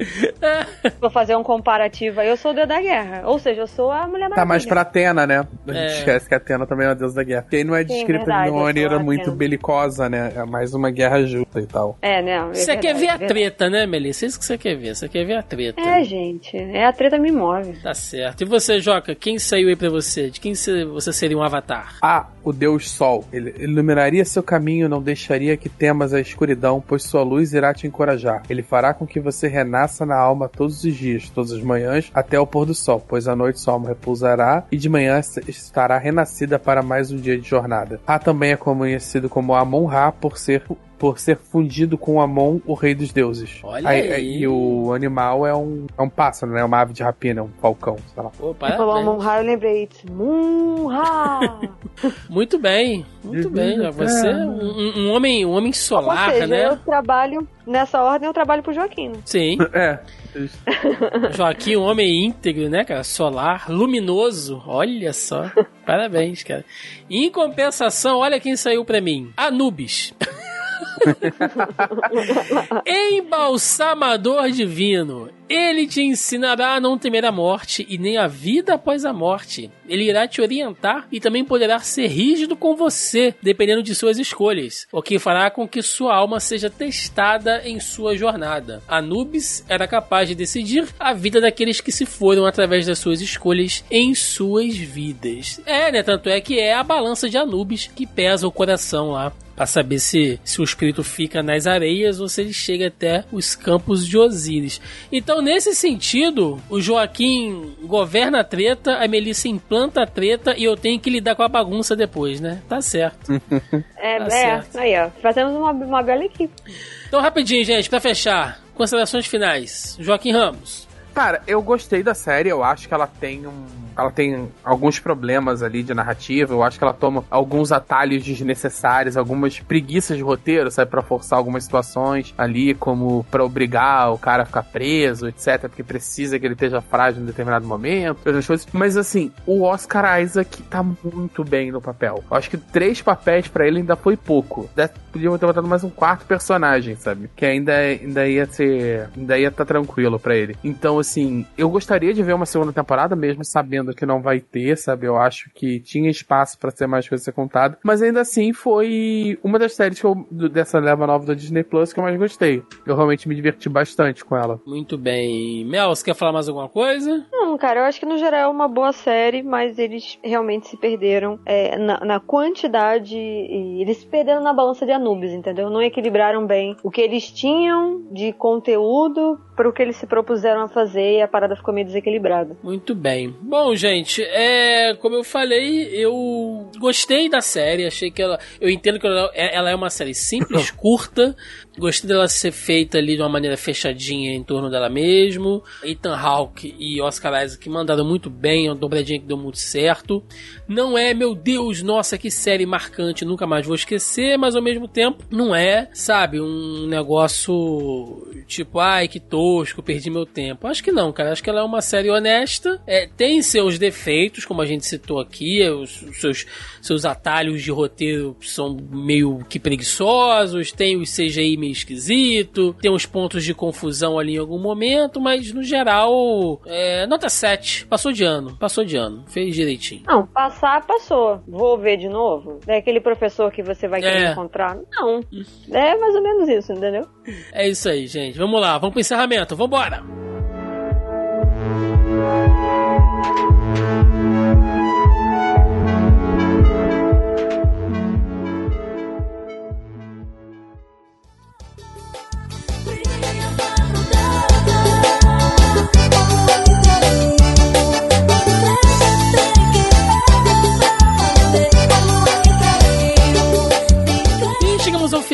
Vou fazer um comparativo aí, eu sou o deus da guerra. Ou seja, eu sou a mulher maravilha. Tá mais pra Atena, né? A gente é. esquece que a Atena também é a deusa da guerra. Aí não é descrita de uma maneira muito belicosa, né? É mais uma guerra justa e tal. É, né? É você quer ver a treta, né, Melissa? É isso que você quer ver. Você quer ver a treta. É, gente. É a treta me move. Tá certo. E você, Joca, quem saiu aí pra você? De quem você seria um avatar? Ah, o deus Sol. Ele iluminaria seu caminho, não deixaria que temas a escuridão, pois sua luz irá te encorajar. Ele fará com que você renasça na alma todos os dias, todas as manhãs, até o pôr do sol, pois à noite sua alma repousará e de manhã estará renascida para mais um dia de jornada. Ra também é conhecido como Amon-Ra por ser por ser fundido com Amon, o rei dos deuses. Olha aí. aí. E o animal é um, é um pássaro, né? Uma ave de rapina, um falcão, sei lá. Pô, Você falou Amon-Ra, eu lembrei. Munra! muito bem, muito bem. Você é um, um, homem, um homem solar, seja, né? Eu trabalho, nessa ordem, eu trabalho pro Joaquim. Sim. É. Joaquim, um homem íntegro, né, cara? Solar, luminoso. Olha só. Parabéns, cara. Em compensação, olha quem saiu pra mim. Anubis. Embalsamador divino. Ele te ensinará a não temer a morte e nem a vida após a morte. Ele irá te orientar e também poderá ser rígido com você, dependendo de suas escolhas, o que fará com que sua alma seja testada em sua jornada. Anubis era capaz de decidir a vida daqueles que se foram através das suas escolhas em suas vidas. É, né? Tanto é que é a balança de Anubis que pesa o coração lá para saber se, se o espírito fica nas areias ou se ele chega até os campos de Osíris. Então, nesse sentido, o Joaquim governa a treta, a Melissa implanta a treta e eu tenho que lidar com a bagunça depois, né? Tá certo. é, tá é certo. aí ó, fazemos uma, uma bela equipe. Então, rapidinho, gente, para fechar, considerações finais. Joaquim Ramos. Cara, eu gostei da série, eu acho que ela tem um ela tem alguns problemas ali de narrativa. Eu acho que ela toma alguns atalhos desnecessários, algumas preguiças de roteiro, sabe, para forçar algumas situações ali, como para obrigar o cara a ficar preso, etc, porque precisa que ele esteja frágil em determinado momento, outras coisas. Mas assim, o Oscar Isaac tá muito bem no papel. Eu acho que três papéis para ele ainda foi pouco. Podiam ter botado mais um quarto personagem, sabe? Que ainda, ainda ia ser. Ainda ia tá tranquilo para ele. Então, assim, eu gostaria de ver uma segunda temporada, mesmo sabendo que não vai ter, sabe? Eu acho que tinha espaço para ser mais coisa ser contada. Mas ainda assim foi uma das séries eu, dessa leva nova da Disney Plus que eu mais gostei. Eu realmente me diverti bastante com ela. Muito bem. Mel, você quer falar mais alguma coisa? Não, cara, eu acho que no geral é uma boa série, mas eles realmente se perderam é, na, na, quantidade e eles se perderam na balança de Anubis, entendeu? Não equilibraram bem o que eles tinham de conteúdo o que eles se propuseram a fazer e a parada ficou meio desequilibrada. Muito bem. Bom, gente, é, como eu falei, eu gostei da série, achei que ela. Eu entendo que ela, é, ela é uma série simples, curta, Gostei dela ser feita ali de uma maneira fechadinha em torno dela mesmo. Ethan Hawke e Oscar Isaac mandaram muito bem, uma dobradinha que deu muito certo. Não é, meu Deus, nossa, que série marcante, nunca mais vou esquecer, mas ao mesmo tempo não é, sabe, um negócio tipo, ai que tosco, perdi meu tempo. Acho que não, cara. Acho que ela é uma série honesta. É, tem seus defeitos, como a gente citou aqui, os, os seus, seus atalhos de roteiro são meio que preguiçosos, tem os CGI meio meio esquisito, tem uns pontos de confusão ali em algum momento, mas no geral, é, nota 7. Passou de ano, passou de ano, fez direitinho. Não, passar, passou. Vou ver de novo? É aquele professor que você vai querer é. encontrar? Não. É mais ou menos isso, entendeu? É isso aí, gente. Vamos lá, vamos pro encerramento. Vambora!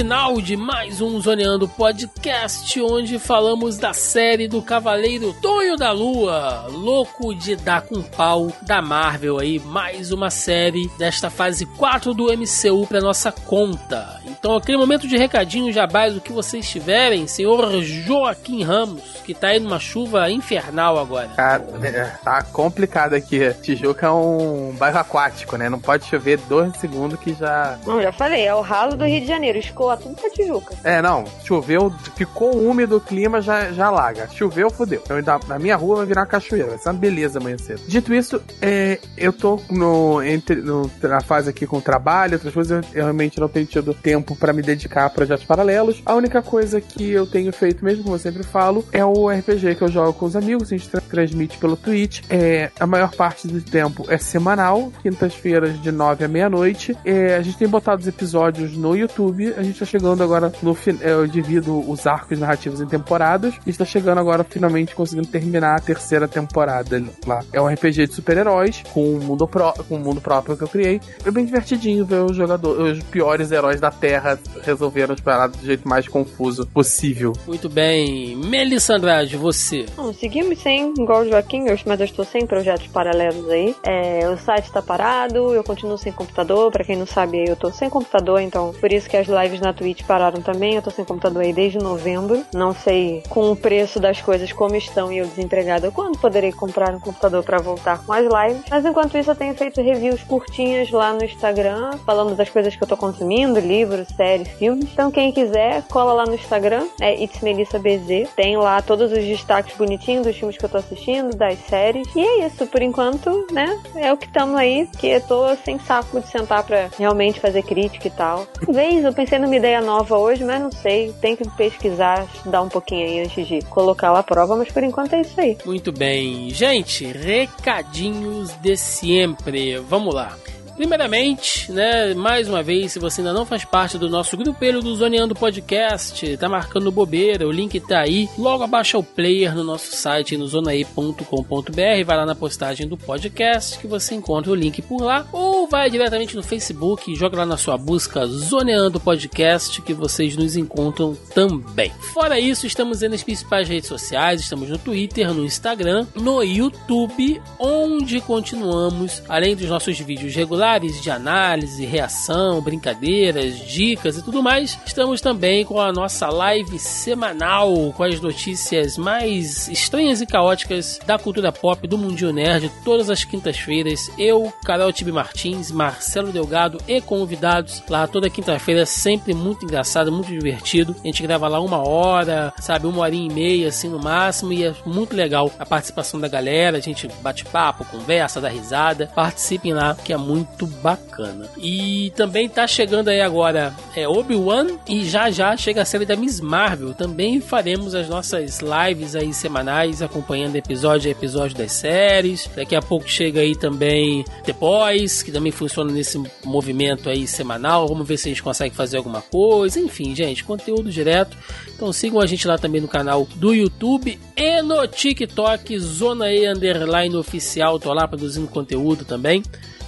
Final de mais um Zoneando Podcast, onde falamos da série do Cavaleiro Tonho da Lua, louco de dar com pau da Marvel aí, mais uma série desta fase 4 do MCU para nossa conta. Então, aquele momento de recadinho jabás, o que vocês tiverem, senhor Joaquim Ramos, que tá aí numa chuva infernal agora. Cara, é, tá complicado aqui. Tijuca é um bairro aquático, né? Não pode chover dois segundos que já. Não, já falei, é o ralo do Rio de Janeiro, escoa tudo pra Tijuca. É, não, choveu, ficou úmido o clima, já, já laga. Choveu, fodeu. Então, na minha rua vai virar cachoeira, vai ser uma beleza amanhã cedo. Dito isso, é, eu tô no, entre, no, na fase aqui com o trabalho, outras coisas, eu, eu realmente não tenho tido tempo para me dedicar a projetos paralelos. A única coisa que eu tenho feito, mesmo como eu sempre falo, é o RPG que eu jogo com os amigos. A gente transmite pelo Twitch. É, a maior parte do tempo é semanal, quintas-feiras de 9 à meia-noite. É, a gente tem botado os episódios no YouTube. A gente tá chegando agora no final. É, eu divido os arcos narrativos em temporadas. E está chegando agora finalmente conseguindo terminar a terceira temporada lá. É um RPG de super-heróis com um mundo, pró com um mundo próprio que eu criei. É bem divertidinho ver os jogadores, os piores heróis da Terra resolveram as paradas do jeito mais confuso possível. Muito bem. Melissa Andrade, você? Bom, seguimos sem, igual o Joaquim, mas eu estou sem projetos paralelos aí. É, o site está parado, eu continuo sem computador. Para quem não sabe, eu tô sem computador, então por isso que as lives na Twitch pararam também. Eu tô sem computador aí desde novembro. Não sei com o preço das coisas como estão e eu desempregada quando poderei comprar um computador para voltar com as lives. Mas enquanto isso, eu tenho feito reviews curtinhas lá no Instagram, falando das coisas que eu tô consumindo, livros, séries, filmes. Então quem quiser, cola lá no Instagram, é It's Melissa BZ. Tem lá todos os destaques bonitinhos dos filmes que eu tô assistindo, das séries. E é isso, por enquanto, né? É o que estamos aí, que eu tô sem saco de sentar pra realmente fazer crítica e tal. Talvez eu pensei numa ideia nova hoje, mas não sei. Tem que pesquisar, dar um pouquinho aí antes de colocar lá a prova, mas por enquanto é isso aí. Muito bem. Gente, recadinhos de sempre. Vamos lá. Primeiramente, né, mais uma vez, se você ainda não faz parte do nosso grupelho do Zoneando Podcast, tá marcando bobeira, o link tá aí. Logo abaixo o player no nosso site no zonae.com.br, vai lá na postagem do podcast que você encontra o link por lá, ou vai diretamente no Facebook e joga lá na sua busca Zoneando Podcast que vocês nos encontram também. Fora isso, estamos nas principais redes sociais, estamos no Twitter, no Instagram, no YouTube, onde continuamos, além dos nossos vídeos regulares de análise, reação, brincadeiras, dicas e tudo mais, estamos também com a nossa live semanal com as notícias mais estranhas e caóticas da cultura pop do Mundinho Nerd, todas as quintas-feiras. Eu, Carol Tibi Martins, Marcelo Delgado e convidados lá toda quinta-feira, sempre muito engraçado, muito divertido. A gente grava lá uma hora, sabe, uma horinha e meia assim no máximo e é muito legal a participação da galera. A gente bate papo, conversa, dá risada. Participem lá, que é muito muito bacana. E também tá chegando aí agora é Obi-Wan e já já chega a série da Miss Marvel. Também faremos as nossas lives aí semanais acompanhando episódio a episódio das séries. Daqui a pouco chega aí também The Boys, que também funciona nesse movimento aí semanal. Vamos ver se a gente consegue fazer alguma coisa. Enfim, gente, conteúdo direto. Então sigam a gente lá também no canal do YouTube e no TikTok, Zona E Underline Oficial. Tô lá produzindo conteúdo também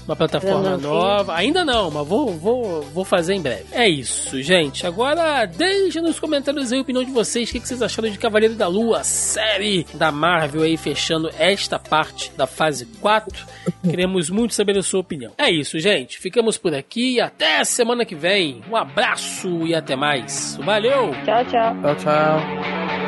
uma plataforma nova. Ainda não, mas vou, vou, vou fazer em breve. É isso, gente. Agora, deixe nos comentários aí a opinião de vocês. O que, vocês acharam de Cavaleiro da Lua, série da Marvel aí, fechando esta parte da fase 4. Queremos muito saber a sua opinião. É isso, gente. Ficamos por aqui e até semana que vem. Um abraço e até mais. Valeu! Tchau, tchau. Tchau, tchau.